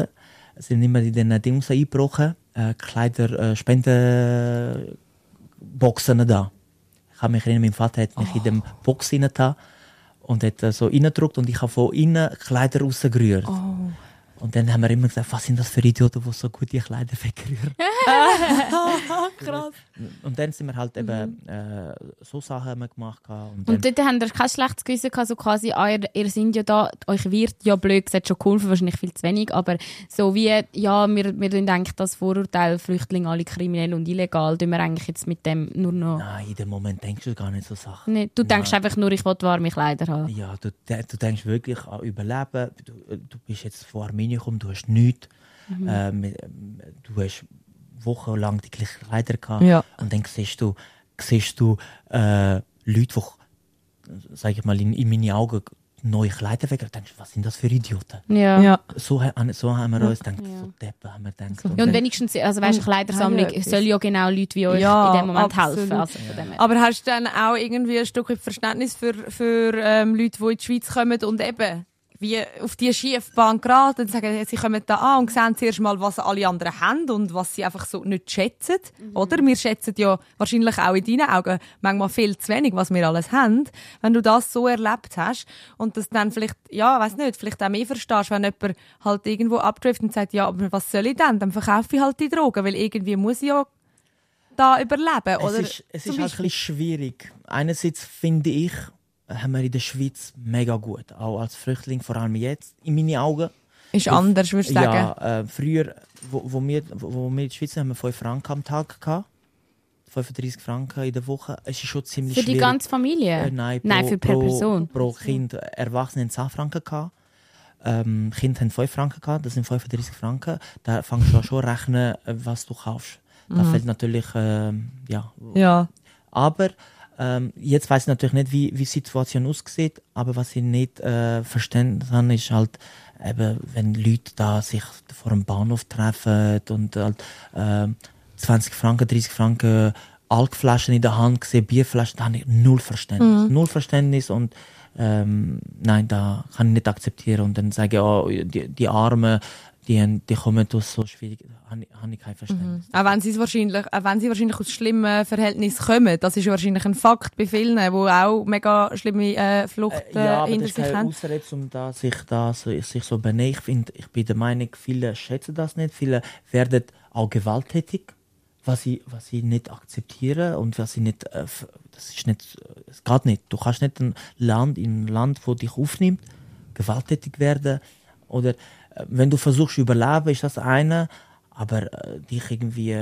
sind immer in den Dingen raus eingebrochen, äh, Kleider, äh, Spendenboxen da. Ich kann mich erinnern, mein Vater hat mich in dem Box rein da und hat äh, so reingedrückt und ich habe von innen Kleider rausgerührt. Und dann haben wir immer gesagt, was sind das für Idioten, die so gut die Kleider wegrühren. Krass. Und dann sind wir halt eben äh, so Sachen haben wir gemacht. Und, Und dort haben wir kein schlechtes Gewissen gehabt, so quasi, ah, ihr, ihr seid ja da, euch wird ja blöd gesagt schon geholfen, wahrscheinlich viel zu wenig, aber so wie, ja, wir, wir tun eigentlich das Vorurteil, Flüchtlinge alle kriminell und illegal, tun wir eigentlich jetzt mit dem nur noch... nein, in dem Moment denkst du gar nicht so Sachen. Nee, du denkst einfach nur, ich will warme Kleider haben. Ja, du, du denkst wirklich an Überleben. Du, du bist jetzt von Armenien gekommen, du hast nichts. Ähm, ähm, du hast wochenlang die gleichen Kleider gehabt. Ja. Und dann siehst du, siehst du äh, Leute, die, sag ich mal, in, in meine Augen neue Kleider weg. denkst du, was sind das für Idioten? Ja. Ja. So, so haben wir uns gedacht, so Deppen haben wir gedacht. Ja, und wenigstens, also weißt, eine Kleidersammlung Ja, soll ja genau Leute wie euch Ja, in dem Moment absolut. helfen. Also. Aber hast du dann auch irgendwie ein Stück Verständnis für, für ähm, Leute, die in die Schweiz kommen und eben wie auf die Schiefbahn geraten und sagen, sie kommen da an und sehen zuerst mal, was alle anderen haben und was sie einfach so nicht schätzen. Oder? Wir schätzen ja wahrscheinlich auch in deinen Augen manchmal viel zu wenig, was wir alles haben. Wenn du das so erlebt hast und das dann vielleicht, ja, weiß nicht, vielleicht auch mehr verstehst, wenn jemand halt irgendwo abdriftet und sagt, ja, aber was soll ich denn? Dann verkaufe ich halt die Drogen, weil irgendwie muss ich ja da überleben, Es oder? ist, es ist halt ein bisschen schwierig. Einerseits finde ich, haben wir in der Schweiz mega gut. Auch als Flüchtling, vor allem jetzt, in meinen Augen. Ist anders, würdest du sagen? Ja, äh, früher, wo, wo, wir, wo, wo wir in der Schweiz haben wir 5 Franken am Tag gehabt. 35 Franken in der Woche. Es ist schon ziemlich Für die schwierig. ganze Familie? Äh, nein, pro, Nein, für per pro, Person. Pro Kind. Erwachsene haben 10 Franken gehabt. Ähm, Kinder haben 5 Franken gehabt, das sind 35 Franken. Da fängst du an schon an rechnen, äh, was du kaufst. Da fällt natürlich, ähm, ja. Ja. Aber ähm, jetzt weiß ich natürlich nicht, wie, wie die Situation aussieht, aber was ich nicht äh, verstanden habe, ist halt, eben, wenn Leute da sich vor einem Bahnhof treffen und halt, ähm, 20 Franken, 30 Franken Alkflaschen in der Hand sehen, Bierflaschen, da habe ich null Verständnis. Null Verständnis und ähm, nein, da kann ich nicht akzeptieren und dann sage ich, oh, die, die Armen, die, haben- die kommen aus so schwierig, habe ich, kein Verständnis. Auch wenn sie es wahrscheinlich, auch wenn sie wahrscheinlich aus schlimmen Verhältnissen kommen, das ist ja wahrscheinlich ein Fakt bei vielen, die auch mega schlimme äh, Flucht äh, ja, aber hinter sich haben. Ausrede, um da sich da so, sich so benehmen. Ich, find, ich bin der Meinung, viele schätzen das nicht. Viele werden auch gewalttätig, was sie, was sie nicht akzeptieren und was sie nicht, äh, das ist nicht, es geht nicht. Du kannst nicht ein Land, in ein Land, wo dich aufnimmt, gewalttätig werden oder äh, wenn du versuchst zu überleben, ist das eine, aber äh, dich irgendwie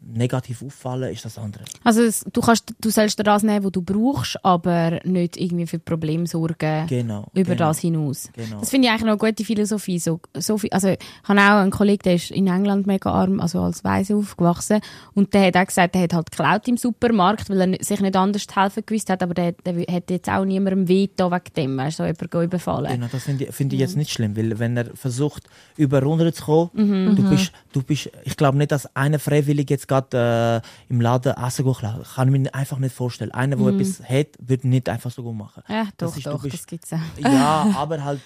negativ auffallen, ist das andere. Also es, du, kannst, du sollst dir das nehmen, was du brauchst, aber nicht irgendwie für Probleme sorgen Genau. über genau, das hinaus. Genau. Das finde ich eigentlich noch eine gute Philosophie. So, so viel, also, ich habe auch einen Kollegen, der ist in England mega arm, also als Weise aufgewachsen. Und der hat auch gesagt, der hat halt geklaut im Supermarkt, weil er sich nicht anders zu helfen gewusst hat, aber der, der hat jetzt auch niemandem weh da wegen dem, weißt du, so jemanden überfallen. Genau, das finde ich, find ich jetzt nicht schlimm, weil wenn er versucht, über runterzukommen, du bist, du bist, ich glaube nicht, dass einer freiwillig jetzt gerade äh, im Laden Essen klauen. Kann ich mir einfach nicht vorstellen. Einer, der etwas hat, würde nicht einfach so machen. Ja, Das doch, ist- doch, bist- das gibt's auch. Ja, aber halt,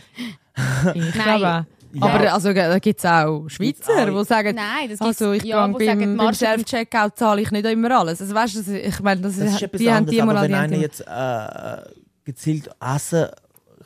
Ich Nein. glaube. Ja. Aber also, da gibt es auch Schweizer, die sagen, Nein, das also ich ja, beim, sagen, beim Self-Checkout zahle ich nicht immer alles. Also weißt du, das- ich meine, das, das ist die haben anderes. die Aber wenn einer jetzt äh, gezielt Essen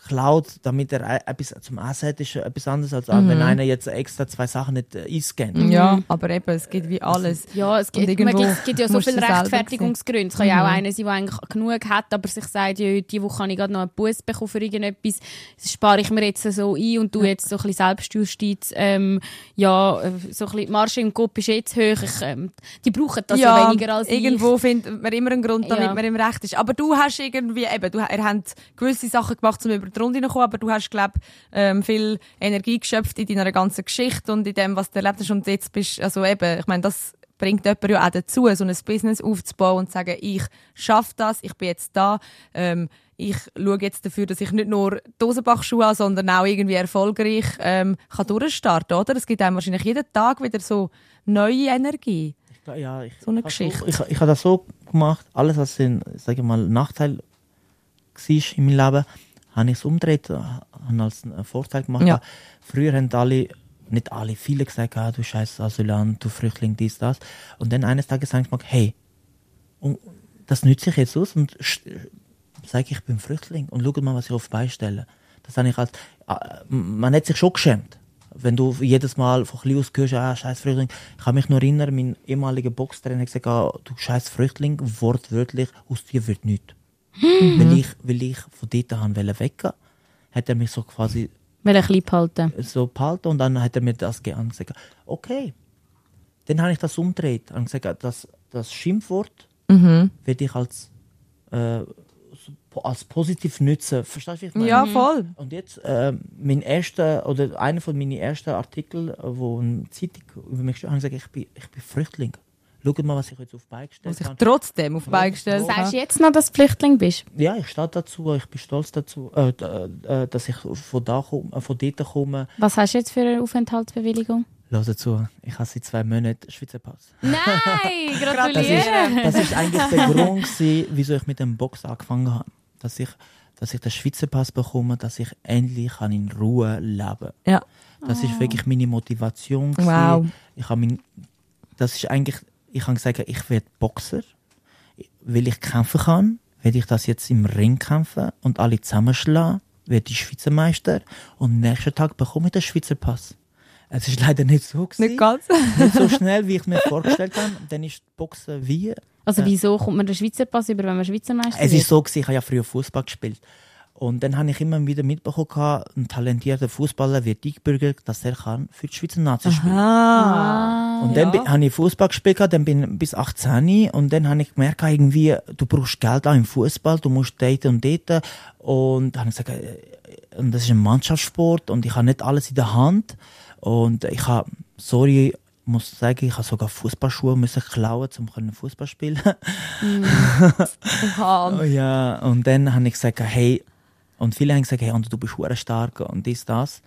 klaut, damit er e- etwas zum Essen hat, ist etwas anderes, als wenn einer jetzt extra zwei Sachen nicht äh, einscannt. Ja, aber eben, es gibt wie alles. Ja, es gibt, man es gibt ja so viele Rechtfertigungsgründe. Es kann ja auch einer sein, der eigentlich genug hat, aber sich sagt, ja, diese Woche habe ich gerade noch einen Bus bekommen für irgendetwas. Das spare ich mir jetzt so ein und du jetzt so ein bisschen Selbstjustiz. Ähm, ja, äh, so ein bisschen die Marge im Kopf ist jetzt hoch. Ich, ähm, die brauchen das ja, weniger als irgendwo findet man immer einen Grund, damit Ja. man im Recht ist. Aber du hast irgendwie, eben, du, ihr habt gewisse Sachen gemacht, um über zweiten Runde noch aber du hast, glaube ähm, viel Energie geschöpft in deiner ganzen Geschichte und in dem, was du erlebt hast und jetzt bist, also eben, ich meine, das bringt jemand ja auch dazu, so ein Business aufzubauen und zu sagen, ich schaffe das, ich bin jetzt da, ähm, ich schaue jetzt dafür, dass ich nicht nur Dosenbachschuhe habe, sondern auch irgendwie erfolgreich ähm, kann durchstarten, oder? Es gibt einem wahrscheinlich jeden Tag wieder so neue Energie. Ich ja, ich, So eine Geschichte. So, ich, ich habe das so gemacht, alles, was sage mal, Nachteil war in meinem Leben, habe ich es umgedreht, habe als Vorteil gemacht. Ja. Früher haben alle, nicht alle, viele gesagt, ah, du scheiß Asylant, du Flüchtling, dies, das. Und dann eines Tages sage ich mal, hey, und das nütze ich jetzt aus und sage, ich bin Flüchtling und schau mal, was ich auf beistelle. Das habe ich als, äh, man hat sich schon geschämt. Wenn du jedes Mal von klein aus hörst, ah, scheiß Flüchtling. Ich kann mich nur erinnern, mein ehemaliger Boxtrainer hat gesagt, ah, du scheiß Flüchtling, wortwörtlich, aus dir wird nichts. Weil, ich, weil ich von dort an wollte weggehen, hat er mich so quasi Will ich lieb halten. so behalten und dann hat er mir das ge- gesagt. Okay. Dann habe ich das umgedreht und gesagt, das, das Schimpfwort Mhm. werde ich als, äh, als positiv nutzen. Verstehst du, wie ich meine? Ja, voll. Und jetzt, äh, mein erster, oder einer von meinen ersten Artikel, äh, wo eine Zeitung über mich geschrieben hat, habe ich gesagt, ich bin, ich bin Flüchtling. Schaut mal, was ich jetzt auf Bein Was gestellt ich habe. trotzdem auf Beine gestellt Sagst habe. du jetzt noch, dass du Flüchtling bist? Ja, ich stehe dazu, ich bin stolz dazu, äh, d- äh, dass ich von, da komm, äh, von dort komme. Was hast du jetzt für eine Aufenthaltsbewilligung? Hör zu, ich habe seit zwei Monaten Schweizer Pass. Nein, Das ist, gratuliere! das ist eigentlich der Grund, gewesen, wieso ich mit dem Box angefangen habe. Dass ich, dass ich den Schweizer Pass bekomme, dass ich endlich kann in Ruhe leben kann. Ja. Das ist wirklich meine Motivation. gewesen. Wow. Ich habe mein, das ist eigentlich, ich habe gesagt, ich werde Boxer, weil ich kämpfen kann, werde ich das jetzt im Ring kämpfen und alle zusammenschlagen, werde ich Schweizer Meister und am nächsten Tag bekomme ich den Schweizer Pass. Es ist leider nicht so gewesen, Nicht ganz. nicht so schnell, wie ich mir vorgestellt habe. Dann ist Boxen wie Also Ja. wieso kommt man den Schweizer Pass über, wenn man Schweizer Meister es wird? ist so gewesen, ich habe ja früher Fußball gespielt. Und dann habe ich immer wieder mitbekommen, ein talentierter Fußballer wird eingebürgert, dass er kann für die Schweizer Nazi spielen. Ah. Und dann bin- habe ich Fußball gespielt, dann bin ich bis 18 und dann habe ich gemerkt, irgendwie, du brauchst Geld auch im Fußball, du musst dort und dort. Und dann habe ich gesagt, äh, und das ist ein Mannschaftssport und ich habe nicht alles in der Hand. Und ich habe, sorry, muss sagen, ich habe sogar Fußballschuhe müssen klauen, um Fußball spielen. Oh ja, und dann habe ich gesagt, hey, und viele haben gesagt, hey, und du bist hure stark und dies, das.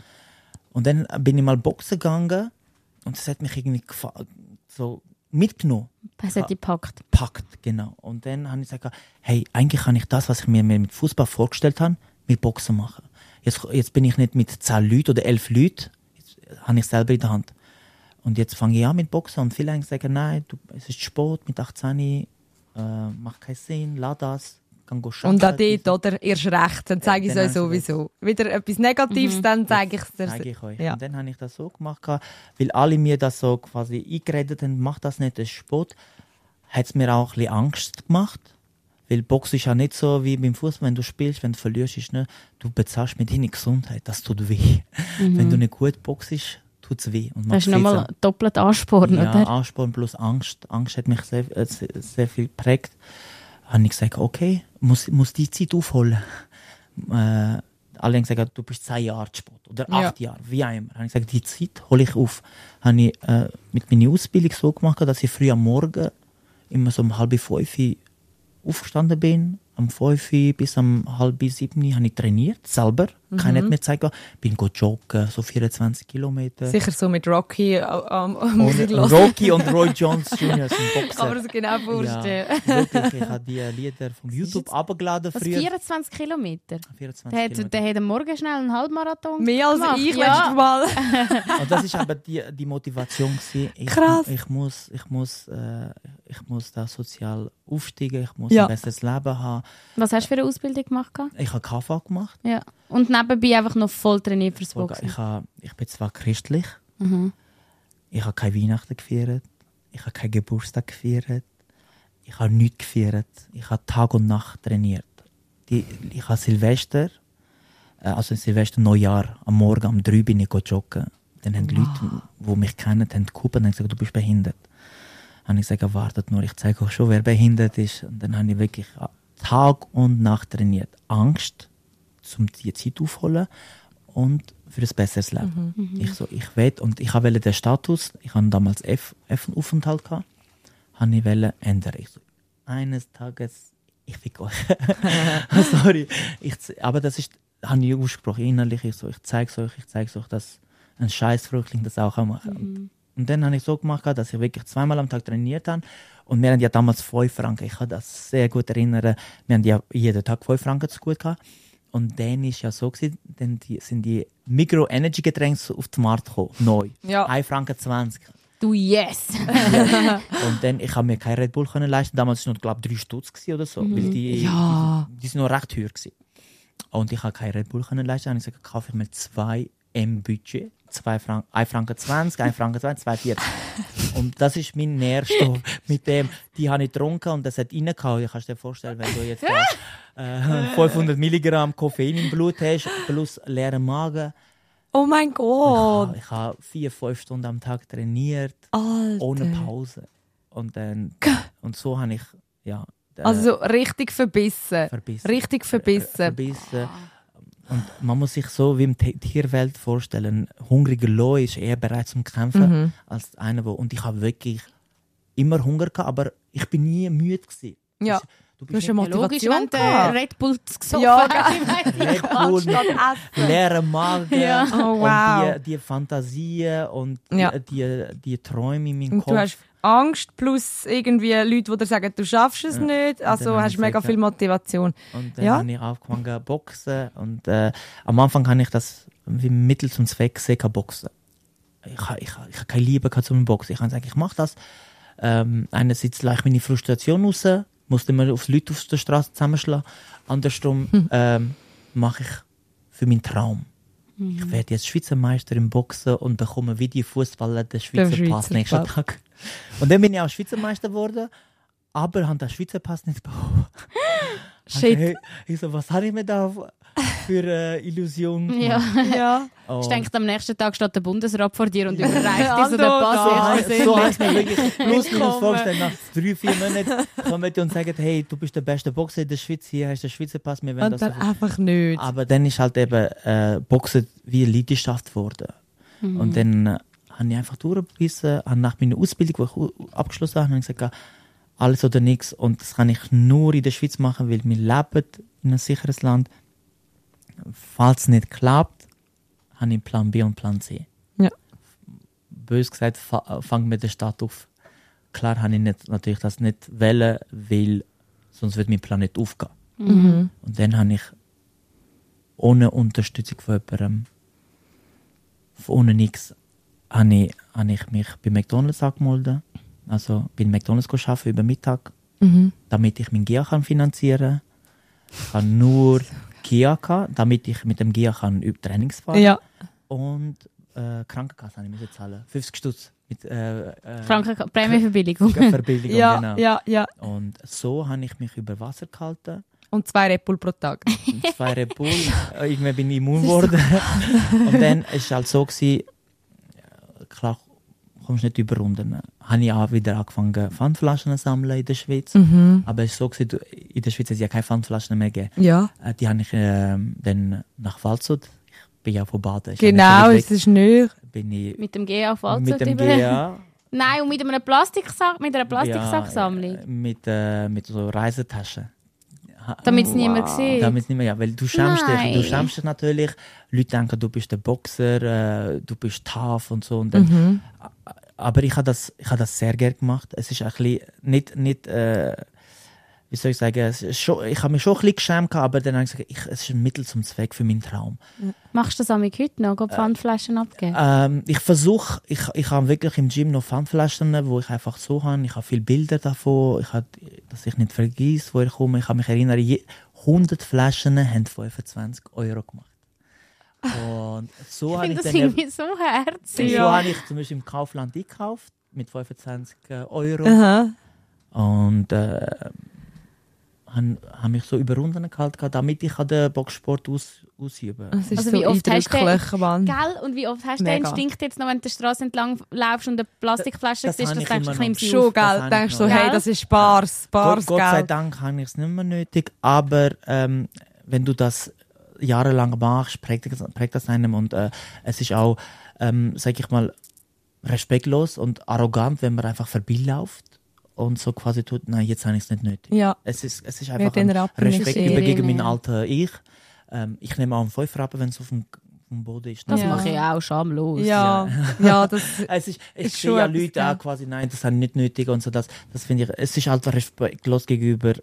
Und dann bin ich mal boxen gegangen und das hat mich irgendwie so mitgenommen, Was hat dich gepackt? packt, genau. Und dann habe ich gesagt, hey, eigentlich kann ich das, was ich mir mit Fußball vorgestellt habe, mit Boxen machen. Jetzt, jetzt bin ich nicht mit 10 Leuten oder 11 Leuten, jetzt habe ich selber in der Hand. Und jetzt fange ich an mit Boxen und viele haben gesagt, nein, du, es ist Sport mit 18, äh, macht keinen Sinn, lass das, Und arbeiten, dort, oder? Erst recht, dann zeige ich es euch sowieso. Wieder etwas Negatives, dann zeige ich es dir. zeige ich euch. Ja. Und dann habe ich das so gemacht, weil alle mir das so quasi eingeredet haben, mach das nicht, ist Sport. Hat es mir auch ein bisschen Angst gemacht. Weil Boxen ist ja nicht so wie beim Fußball, wenn du spielst, wenn du verlierst, ist nicht, du bezahlst mit deiner Gesundheit, das tut weh. Wenn du nicht gut boxst, tut es weh. Und Das ist nochmal doppelt Ansporn, ja, oder? Ansporn plus Angst. Angst hat mich sehr, äh, sehr, sehr viel geprägt. Habe ich gesagt, okay, muss, muss die Zeit aufholen. Äh, alle haben gesagt, du bist zehn Jahre Sport oder Ja. acht Jahre, wie auch immer. Habe ich gesagt, die Zeit hole ich auf. Habe ich äh, mit meiner Ausbildung so gemacht, dass ich früh am Morgen immer so um halb fünf aufgestanden bin. Am fünf bis um halb sieben habe ich trainiert, selber. Keiner hat mir gezeigt, bin go joggen, so 24 Kilometer. Sicher so mit Rocky am um, Und. Rocky und Roy Jones Jr. sind Boxer. Man das genau vorstellen. Ja, wirklich, ich habe die Lieder vom YouTube abgeladen Was, früher. 24 Kilometer? 24 Der hat, Kilometer. der hat am Morgen schnell einen Halbmarathon Mehr als gemacht. ich ja. letztes Mal. Und das ist aber die, die Motivation gewesen. Ich, Krass. Ich muss, ich muss, äh, ich muss da sozial aufsteigen. Ich muss Ja. ein besseres Leben haben. Was hast du für eine Ausbildung gemacht? gehabt? Ich habe KV gemacht. Ja. Und nebenbei einfach noch voll trainiert fürs Boxen. Ich, habe, ich bin zwar christlich, Mhm. ich habe keine Weihnachten gefeiert, ich habe keinen Geburtstag gefeiert, ich habe nichts gefeiert, ich habe Tag und Nacht trainiert. Die, ich habe Silvester, äh, also Silvester Neujahr, am Morgen um drei bin ich joggen. Dann haben Leute, die mich kennen, haben geguckt und haben gesagt, du bist behindert. Dann habe ich gesagt, wartet nur, ich zeige euch schon, wer behindert ist. Und dann habe ich wirklich Tag und Nacht trainiert. Angst um die Zeit aufholen und für ein besseres Leben. Ich so, ich will und ich wollte den Status, ich hatte damals F, F-Aufenthalt gehabt, habe ich wollte ändern. Ich so, eines Tages, ich fick euch. Sorry. Ich, aber das ist, habe ich ausgesprochen, innerlich, ich so, ich zeig's euch, ich zeig's euch, dass ein Scheißfrüchtling das auch kann machen Und, und dann habe ich so gemacht, dass ich wirklich zweimal am Tag trainiert habe. Und wir haben ja damals 5 Franken, ich kann das sehr gut erinnern, wir haben ja jeden Tag 5 Franken zu gut gehabt. Und dann ist ja so gewesen, dann die, sind die Micro-Energy-Getränke auf den Markt gekommen, neu. Ja. 1 Franken 20. Du yes! Und dann, ich habe mir kein Red Bull können leisten. Damals war es noch, glaube ich, 3 Stutz oder so. Weil die, Ja. die, die sind noch recht teuer gewesen. Und ich habe kein Red Bull können leisten. Dann habe ich gesagt, kaufe ich mir 2 M Budget. 2 Franken, 1 Franken 20, 1 Franken 20, 2,40. und das ist mein Nährstoff. Mit dem, die habe ich getrunken und das hat reingehauen. Ich kann dir vorstellen, wenn du jetzt da, äh, 500 Milligramm Koffein im Blut hast, plus leeren Magen. Oh mein Ich Gott. habe, ich habe vier, fünf Stunden am Tag trainiert Alter. ohne Pause. Und dann und so habe ich ja äh, Also so richtig verbissen. verbissen. Richtig verbissen. verbissen. Und man muss sich so wie im Tierwelt vorstellen, ein hungriger Loi ist eher bereit zum Kämpfen Mhm. als einer, wo und ich habe wirklich immer Hunger gehabt, aber ich bin nie müde gewesen. Ja. Du bist nicht Logisch, wenn der. Red Bull gesoffen Ja, hat. Ich weiss nicht, Red Bull leeren Magen Ja. Oh, wow. und die, die Fantasien und die, Ja. die, die Träume in meinem Kopf. Angst plus irgendwie Leute, die dir sagen, du schaffst es nicht. Also hast du mega gesagt, viel Motivation. Und dann Ja. habe ich angefangen zu boxen. Und äh, am Anfang habe ich das wie Mittel zum Zweck gesehen, kann boxen. Ich habe ich, ich keine Liebe zum Boxen. Ich habe gesagt, ich mache das. Ähm, einerseits lasse ich meine Frustration raus, musste immer auf Leute auf der Straße zusammenschlagen. Andersrum Hm. ähm, mache ich für meinen Traum. Ich werde jetzt Schweizer Meister im Boxen und bekomme wie die Fußballer den Schweizer, Schweizer Pass nächsten Pass. Tag. Und dann bin ich auch Schweizer Meister geworden, aber habe den Schweizer Pass nicht bekommen. Shit. Hey, ich so, was habe ich mir da für äh, Illusion Ja. Ja. Oh. Ich denke, am nächsten Tag steht der Bundesrat vor dir und überreicht dir so den Pass. so, Ich he- so heißt mir wirklich plus minus vorstellen, nach drei, vier Monaten kommen die und sagen, hey, du bist der beste Boxer in der Schweiz, hier hast du den Schweizer Pass, wir Und das dann einfach nicht. Aber dann ist halt eben äh, Boxen wie eine Leidenschaft geworden. Und dann äh, habe ich einfach durchgebissen, habe nach meiner Ausbildung, die ich abgeschlossen habe, habe ich gesagt, alles oder nichts. Und das kann ich nur in der Schweiz machen, weil wir leben in einem sicheren Land. Falls es nicht klappt, habe ich Plan B und Plan C. Ja. Bös gesagt, fa- fangen wir den Start auf. Klar habe ich nicht, natürlich das nicht wählen, weil sonst wird mein Plan nicht aufgehen. Mhm. Und dann habe ich ohne Unterstützung von jemandem, ohne nichts, habe ich, habe ich mich bei McDonalds angemeldet. Also bin McDonalds arbeiten über Mittag, Mhm. damit ich mein GIA kann finanzieren kann. Ich habe nur Gehabt, damit ich mit dem GIA kann über Trainings fahren Ja. Und äh, Krankenkasse habe ich müssen zahlen. 50 Stutz mit äh, äh, Prämieverbilligung. Verbilligung. Ja, genau. ja, ja. Und so habe ich mich über Wasser gehalten. Und zwei Red Bull pro Tag. Und zwei Red Bull. Äh, Irgendwann bin ich immun geworden. und dann war es halt so, gewesen, ja, klar, kommst nicht über Runden. Habe ich auch wieder angefangen, Pfandflaschen zu sammeln in der Schweiz. Mhm. Aber es ist so, gewesen, in der Schweiz hat es ja keine Pfandflaschen mehr gegeben. Ja. Äh, Die habe ich ähm, dann nach Waldshut, ich bin ja von Baden. Genau, es ist nicht. bin ich Mit dem GA auf mit dem Waldshut GA. Nein, und mit, einem Plastiksack, mit einer Plastiksacksammlung. Ja, äh, mit, äh, mit so Reisetaschen. Damit es niemand sieht. Damit nicht mehr, ja, weil du schämst dich, Nein. du schämst dich natürlich. Leute denken, du bist der Boxer, äh, du bist tough und so. Und dann, Mhm. Aber ich habe das, ich habe das sehr gerne gemacht. Es ist ein bisschen, nicht, nicht, äh, wie soll ich sagen, schon, ich habe mich schon ein bisschen geschämt, gehabt, aber dann habe ich gesagt, ich, es ist ein Mittel zum Zweck für meinen Traum. Machst du das am heute noch? Geh Pfandflaschen abgeben? Ähm, ich versuche, ich, ich habe wirklich im Gym noch Pfandflaschen, wo ich einfach so habe. Ich habe viele Bilder davon, ich habe, dass ich nicht vergesse, wo ich komme. Ich kann mich erinnern, je, 100 Flaschen haben 25 Euro gemacht. Und so ich habe finde ich das dann, irgendwie so herzig. so Ja. habe ich zum Beispiel im Kaufland gekauft mit 25 Euro Aha. und äh, habe hab mich so über Runden gehalten, gehabt, damit ich an den Boxsport aus, ausüben kann. Also so wie oft hast du Mann. Gell? Und wie oft hast du den. Instinkt jetzt noch, wenn du die Straße entlang laufst und eine Plastikflasche Das- siehst, das ich denkst du, nehme sie Schon, gell? Denkst du, noch. hey, das ist Spaß, Spaß, Gott, Gott sei? Dank habe ich es nicht mehr nötig, aber ähm, wenn du das jahrelang machst, prägt, das- prägt das einem und äh, es ist auch, ähm, sag ich mal, respektlos und arrogant, wenn man einfach vorbeiläuft und so quasi tut, nein, jetzt habe ich es nicht nötig. Ja. Es ist, es ist einfach in ein Respekt über gegen mein Ja. alter Ich. Ähm, ich nehme auch einen Fünfer wenn es auf dem, dem Boden ist. Das Ja. mache ich auch schamlos. Ja, ja, das, Es ist, ich Ist sehe ja Leute auch quasi, nein, das habe ich nicht nötig und so, das, das finde ich, es ist halt respektlos gegenüber,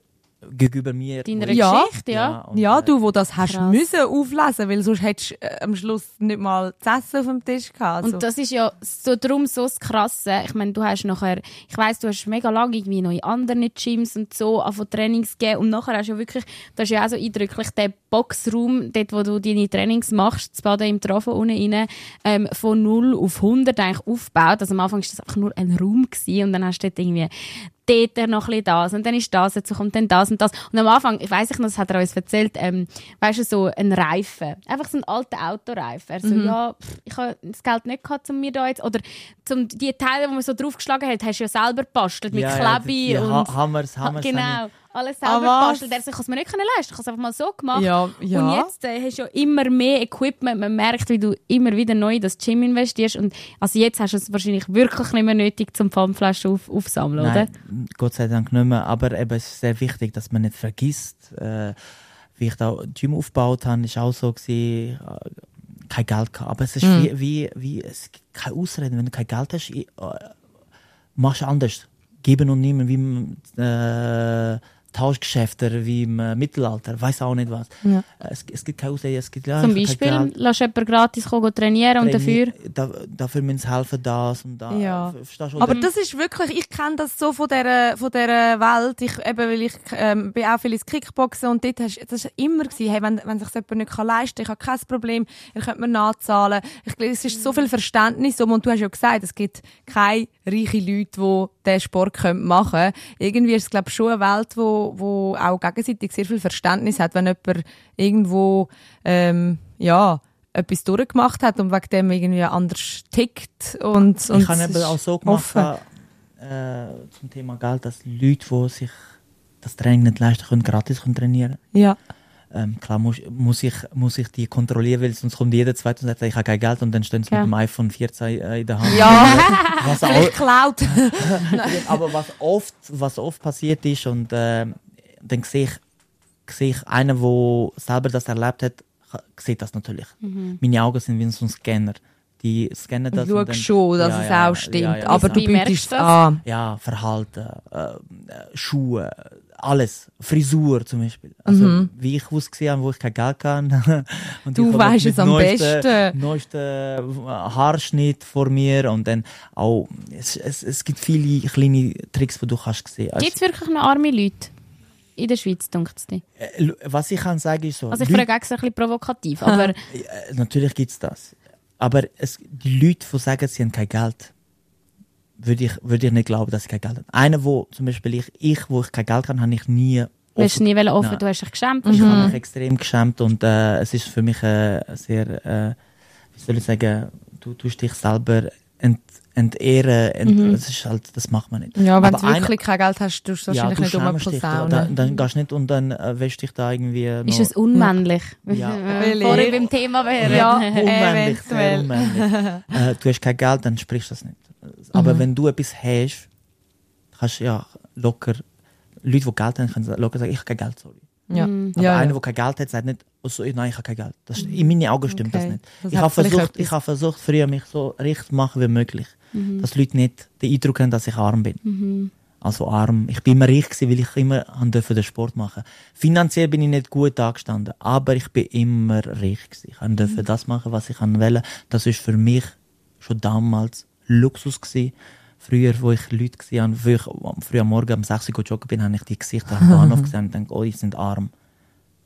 gegenüber mir. Deiner ich- Ja. Geschichte, ja. und, ja, äh, du, wo das hast Krass. müssen auflesen, weil sonst hättest du äh, am Schluss nicht mal das Essen auf dem Tisch gehabt. Also. Und das ist ja so drum so das Krasse. Ich meine, du hast nachher, ich weiss, du hast mega lange irgendwie noch in anderen Gyms und so von Trainings gegeben und nachher hast du ja wirklich, das ist ja auch so eindrücklich, der Boxraum, dort wo du deine Trainings machst, das Baden im Trafo unten rein, ähm, von 0 auf 100 eigentlich aufgebaut. Also am Anfang war das einfach nur ein Raum gewesen und dann hast du dort irgendwie dort noch ein das und dann ist das, dazu kommt dann das und das. Und am Anfang, ich weiss ich noch, das hat er uns erzählt, ähm, weißt du, so ein Reifen. Einfach so ein alter Autoreifen. Er so, ja, pff, ich habe das Geld nicht gehabt, um mir da jetzt, oder zum, die Teile, die man so draufgeschlagen hat, hast du ja selber gebastelt mit ja, ja, Klebe die, die und... Ha- Hammers, Hammers. Genau, alles Ah, selber gebastelt. Er so, ich kann es mir nicht leisten, ich habe es einfach mal so gemacht. ja, ja. Und jetzt äh, hast du ja immer mehr Equipment. Man merkt, wie du immer wieder neu in das Gym investierst. Und also jetzt hast du es wahrscheinlich wirklich nicht mehr nötig, zum Pfandflaschen auf, aufsammeln, oder? Nein, Gott sei Dank nicht mehr. Aber eben, es ist sehr wichtig, dass man nicht vergisst, äh, wie ich da Gym aufgebaut habe, ist auch so gewesen, äh, kein Geld gehabt. Aber es ist Mhm. wie, wie, wie, es gibt keine Ausreden. Wenn du kein Geld hast, ich, äh, machst du anders. Geben und nehmen, wie äh, Tauschgeschäfte, wie im äh, Mittelalter, weiß auch nicht was. Ja. Äh, Es, es gibt keine Ausreden, es gibt ja, Zum Beispiel, Geld. lass jemanden gratis kommen, trainieren und dafür... Traini- Da, dafür müssen sie helfen, das und das. Ja. Verstehst du? Aber das ist wirklich, ich kenne das so von dieser, von dieser Welt. Ich, eben, weil ich ähm, bin auch viel ins Kickboxen und dort hast, das ist immer gewesen, hey, wenn, wenn sich jemand nicht kann leisten kann, ich habe kein Problem, ihr könnt mir nachzahlen. Ich glaube, es ist so viel Verständnis um, und du hast ja gesagt, es gibt keine reichen Leute, die diesen Sport können machen können. Irgendwie ist es, glaube ich, schon eine Welt, wo, wo auch gegenseitig sehr viel Verständnis hat, wenn jemand irgendwo, ähm, ja, etwas durchgemacht hat und wegen dem irgendwie anders tickt und, und ich habe eben auch so gemacht offen. äh, zum Thema Geld, dass Leute, die sich das Training nicht leisten können, gratis können trainieren Ja. Ähm, Klar muss, muss, ich, muss ich die kontrollieren, weil sonst kommt jeder zweite und sagt, ich habe kein Geld und dann stehen sie Ja. mit dem iPhone 14 äh, in der Hand. Ja. was auch, Vielleicht klaut. aber was oft, was oft passiert ist und äh, dann sehe ich, sehe ich einen, der selber das erlebt hat, sieht das natürlich. Meine Augen sind wie so ein Scanner. Die scannen das. Du schaust schon, dass Ja, es ja, auch stimmt. ja, ja. aber du bietest es das? an. ja, Verhalten, äh, äh, Schuhe, alles, Frisur zum Beispiel. Also wie ich ausgesehen habe, wo ich kein Geld kann. und Mhm. Du mit es am neuesten- besten. Neuesten äh, Haarschnitt vor mir und dann auch, es, es, es gibt viele kleine Tricks, die du kannst sehen. Also, Gibt es wirklich noch arme Leute in der Schweiz, denkt es dir? äh, was ich kann sagen ist so, Also ich Leute- frage extra ein bisschen provokativ, aber äh, natürlich gibt es das. Aber es, die Leute, die sagen, sie haben kein Geld, würde ich, würde ich nicht glauben, dass sie kein Geld haben. Einer, wo zum Beispiel ich, ich wo ich kein Geld habe, habe ich nie du hast nie offen, Nein. du hast dich geschämt. Ich Mhm. habe mich extrem geschämt und äh, es ist für mich äh, sehr, äh, wie soll ich sagen, du tust dich selber ent, entehren. Ent, Mhm. Das ist halt, das macht man nicht. Ja, wenn du wirklich kein Geld hast, tust du ja, wahrscheinlich du nicht um da, posaunen. dann, dann gehst du nicht und dann äh, wäschst dich da irgendwie noch, Ist es unmännlich? Ja. Wenn wir Vorher beim Thema wären. Ja. unmännlich, sehr unmännlich. äh, du hast kein Geld, dann sprichst du das nicht. Aber Mhm. wenn du etwas hast, kannst du ja locker, Leute, die Geld haben, können locker sagen, ich habe kein Geld, sorry. Ja. Mhm. Aber Ja, einer, ja. der kein Geld hat, sagt nicht, oh, so, nein, ich habe kein Geld. Das, in meinen Augen stimmt das Okay. nicht. Das ich habe versucht, ich habe versucht, früher mich so richtig zu machen wie möglich. Mhm. Dass Leute nicht den Eindruck haben, dass ich arm bin. Also arm. Ich bin immer reich gewesen, weil ich immer dürfen den Sport machen. Finanziell bin ich nicht gut angestanden, aber ich bin immer reich gewesen. Ich han dürfen das machen, was ich wollte. Das ist für mich schon damals Luxus gewesen. Früher, wo ich Leute gesehen habe, wo ich früh am Morgen um 6 Uhr joggen bin, habe ich die Gesichter am Bahnhof gesehen und dachte, oh, die sind arm.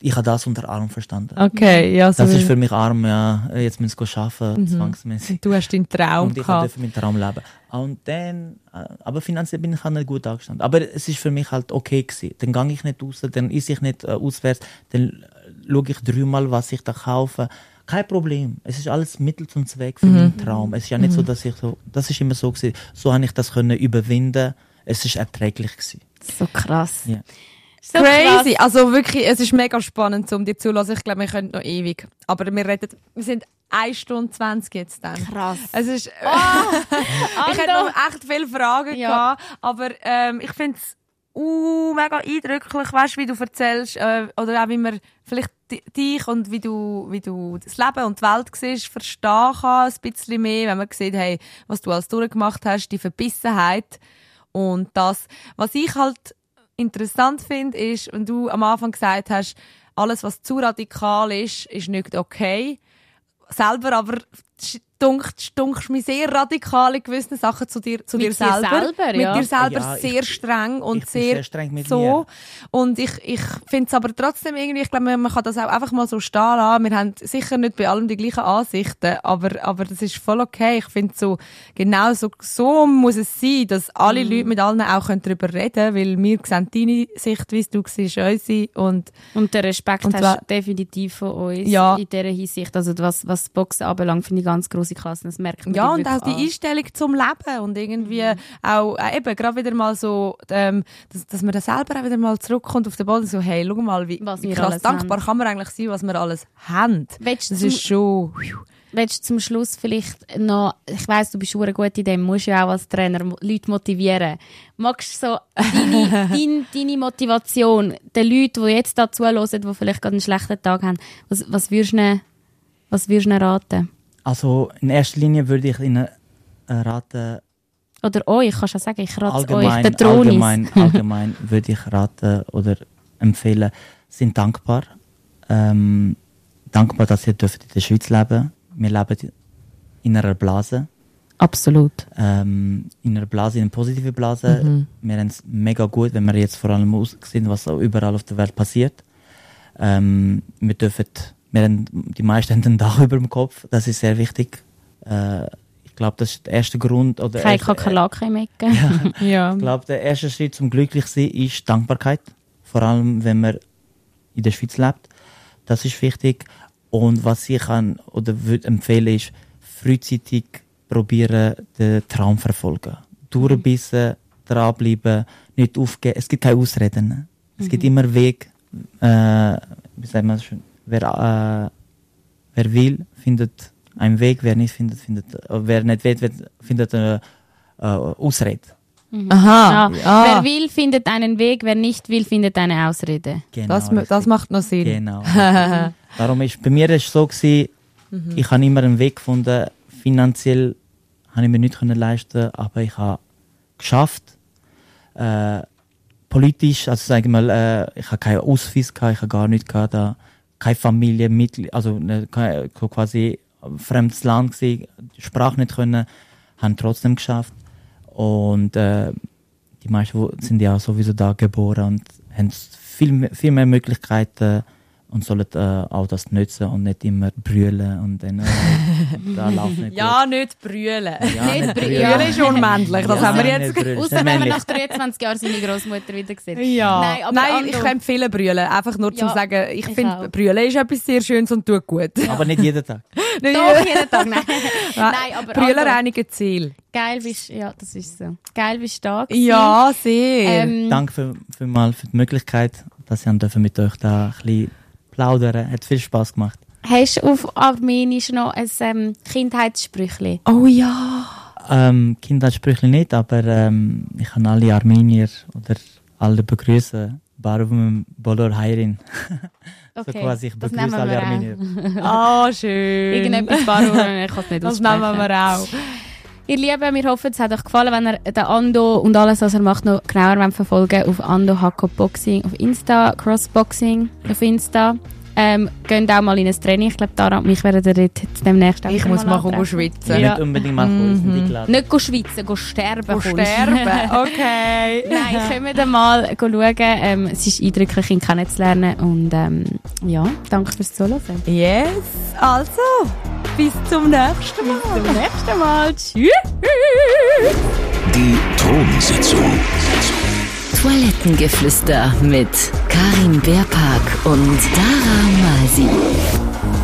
Ich habe das unter arm verstanden. Okay, ja, so Das ist für mich arm, ja. Jetzt müssen sie arbeiten, zwangsmäßig. du hast deinen Traum Und ich durfte meinen Traum leben. Und dann, äh, aber finanziell bin ich auch nicht gut angestanden. Aber es ist für mich halt okay gewesen. Dann gehe ich nicht raus, dann esse ich nicht äh, auswärts, dann äh, schaue ich dreimal, was ich da kaufe. Kein Problem. Es ist alles Mittel zum Zweck für meinen Traum. Es ist ja nicht so, dass ich so, das ist immer so gewesen. So habe ich das können überwinden. Es ist erträglich gewesen. So krass. Ja. So Crazy. krass. Also wirklich, es ist mega spannend, um dir zulassen. Ich glaube, wir können noch ewig. Aber wir reden, wir sind 1 Stunde 20 jetzt dann. Krass. Es ist, ich hätte noch echt viele Fragen Ja. gehabt, aber ähm, ich finde es uh, mega eindrücklich, weißt, wie du erzählst, äh, oder auch wie man vielleicht di- dich und wie du, wie du das Leben und die Welt siehst, verstehen kann, ein bisschen mehr, wenn man sieht, hey, was du alles durchgemacht hast, die Verbissenheit und das, was ich halt interessant finde, ist, wenn du am Anfang gesagt hast, alles, was zu radikal ist, ist nicht okay. Selber aber dunkst, dunkst mich sehr radikal in gewissen Sachen zu dir, zu Mit dir selber. selber, ja. Mit dir selber Ja, ich- sehr streng und ich bin sehr, sehr streng mit so. mir. Und ich, ich finde es aber trotzdem irgendwie, ich glaube, man kann das auch einfach mal so stehen lassen. Wir haben sicher nicht bei allem die gleichen Ansichten, aber, aber das ist voll okay. Ich finde so, genau so, so muss es sein, dass alle Mhm. Leute mit allen auch können darüber reden können, weil wir sehen deine Sichtweise, du siehst unsere und Und der Respekt Und hast du definitiv von uns Ja. in dieser Hinsicht. Also was, was Boxen anbelangt, finde ich ganz grosse Klasse. Das merkt man Ja, und auch die an. Einstellung zum Leben und irgendwie auch, äh, eben, gerade wieder mal so, ähm, dass, dass man dann selber auch wieder mal zurückkommt auf den Boden, so, hey, schau mal, wie, Was wie krass dankbar haben. kann man eigentlich sein, was wir alles haben. Willst Das ist schon, Willst du zum Schluss vielleicht noch, ich weiss, du bist sehr gut in dem, musst ja auch als Trainer Leute motivieren. Magst du so deine, deine, deine Motivation, den Leuten, die jetzt da zuhören, die vielleicht gerade einen schlechten Tag haben, was, was würdest du ihnen, was würdest du ihnen raten? Also in erster Linie würde ich Ihnen äh, raten, Oder euch, kannst du auch sagen, ich rate euch, allgemein, der Tronis. allgemein, allgemein würde ich raten oder empfehlen, sind dankbar. Ähm, dankbar, dass ihr dürft in der Schweiz leben. Wir leben in einer Blase. Absolut. Ähm, in einer Blase, in einer positiven Blase. Wir haben es mega gut, wenn wir jetzt vor allem aussehen, was auch überall auf der Welt passiert. Ähm, wir dürfen, wir haben, die meisten haben ein Dach über dem Kopf. Das ist sehr wichtig. Äh, ich glaube, das ist der erste Grund. Oder Keine erste- Kakerlake im Ecke. ja. ich glaube, der erste Schritt zum glücklich sein ist Dankbarkeit. Vor allem, wenn man in der Schweiz lebt. Das ist wichtig. Und was ich kann oder würde empfehlen, ist frühzeitig probieren, den Traum zu verfolgen. Durchbissen, dranbleiben, nicht aufgeben. Es gibt keine Ausreden. Es gibt immer Weg. Äh, wie sagt man das schön? Wer, äh, wer will, findet einen Weg. Wer nicht findet, findet, äh, wer nicht will, wird- findet eine äh, Ausrede. Aha. Ja. Ah, Wer will, findet einen Weg, wer nicht will, findet eine Ausrede. Genau, das, das macht noch Sinn. Genau. Darum ist bei mir ist es so gewesen, Mhm. ich habe immer einen Weg gefunden. Finanziell habe ich mir nicht können leisten, aber ich habe geschafft. Äh, politisch, also sage ich mal, äh, ich habe keinen Ausweis gehabt, ich habe gar nichts gehabt, da, keine Familie, Mitglied, also ne, quasi fremdes Land gewesen, Sprache nicht können, haben trotzdem geschafft. Und äh, die meisten sind ja sowieso da geboren und haben viel, viel mehr Möglichkeiten und sollen äh, auch das nutzen und nicht immer brüllen und dann äh, da laufen nicht Ja, nicht brüllen. gut. Ja, nicht brüllen. Ist unmännlich, das Ja, haben wir nicht jetzt Außer nicht wenn man männlich. nach 23 Jahren seine Großmutter wieder sieht. Ja. Nein, aber Nein, ich empfehle Brüllen. Einfach nur zum Ja, sagen, ich, ich finde. Brüllen ist etwas sehr Schönes und tut gut. Aber nicht jeden Tag. Doch, jeden Tag, nein. nein, aber Brüllen reinigen Ziel. geil bist ja, das ist so. Geil bist du da gewesen. Ja, sehr. Ähm, Danke für, für, mal für die Möglichkeit, dass ich dürfen mit euch da ein bisschen plaudern. Hat viel Spaß gemacht. Hast du auf Armenisch noch ein ähm, Kindheitssprüchli? oh ja. Ähm, Kindheitssprüche nicht, aber ähm, ich kann alle Armenier oder alle begrüßen. Barum Bolor Hayrin. Okay, so quasi, ich das begrüße alle wir Armenier. Ah, schön. Irgendetwas Barum, ich kann es nicht Das aussprechen. nehmen wir auch. Ihr Lieben, wir hoffen, es hat euch gefallen, wenn ihr den Ando und alles, was er macht, noch genauer wollt verfolgen auf Ando Hako Boxing auf Insta, Crossboxing auf Insta. Ähm, geht auch mal in ein Training. Ich glaube, Dara und mich werden ihr dort jetzt demnächst auch Ich muss mal antreffen. go schwitzen. Ja. Nicht unbedingt mal mhm. eingeladen. Nicht go schwitzen, go sterben. Go sterben. Okay. Nein, können wir mal schauen. Ähm, es ist eindrücklich, ihn kennenzulernen. Und ähm, ja, danke fürs Zuhören. Yes. Also, bis zum nächsten Mal. Bis zum nächsten Mal. Tschüss. Die Thronsitzung. Toilettengeflüster mit Karin Beerpark und Dara Masi.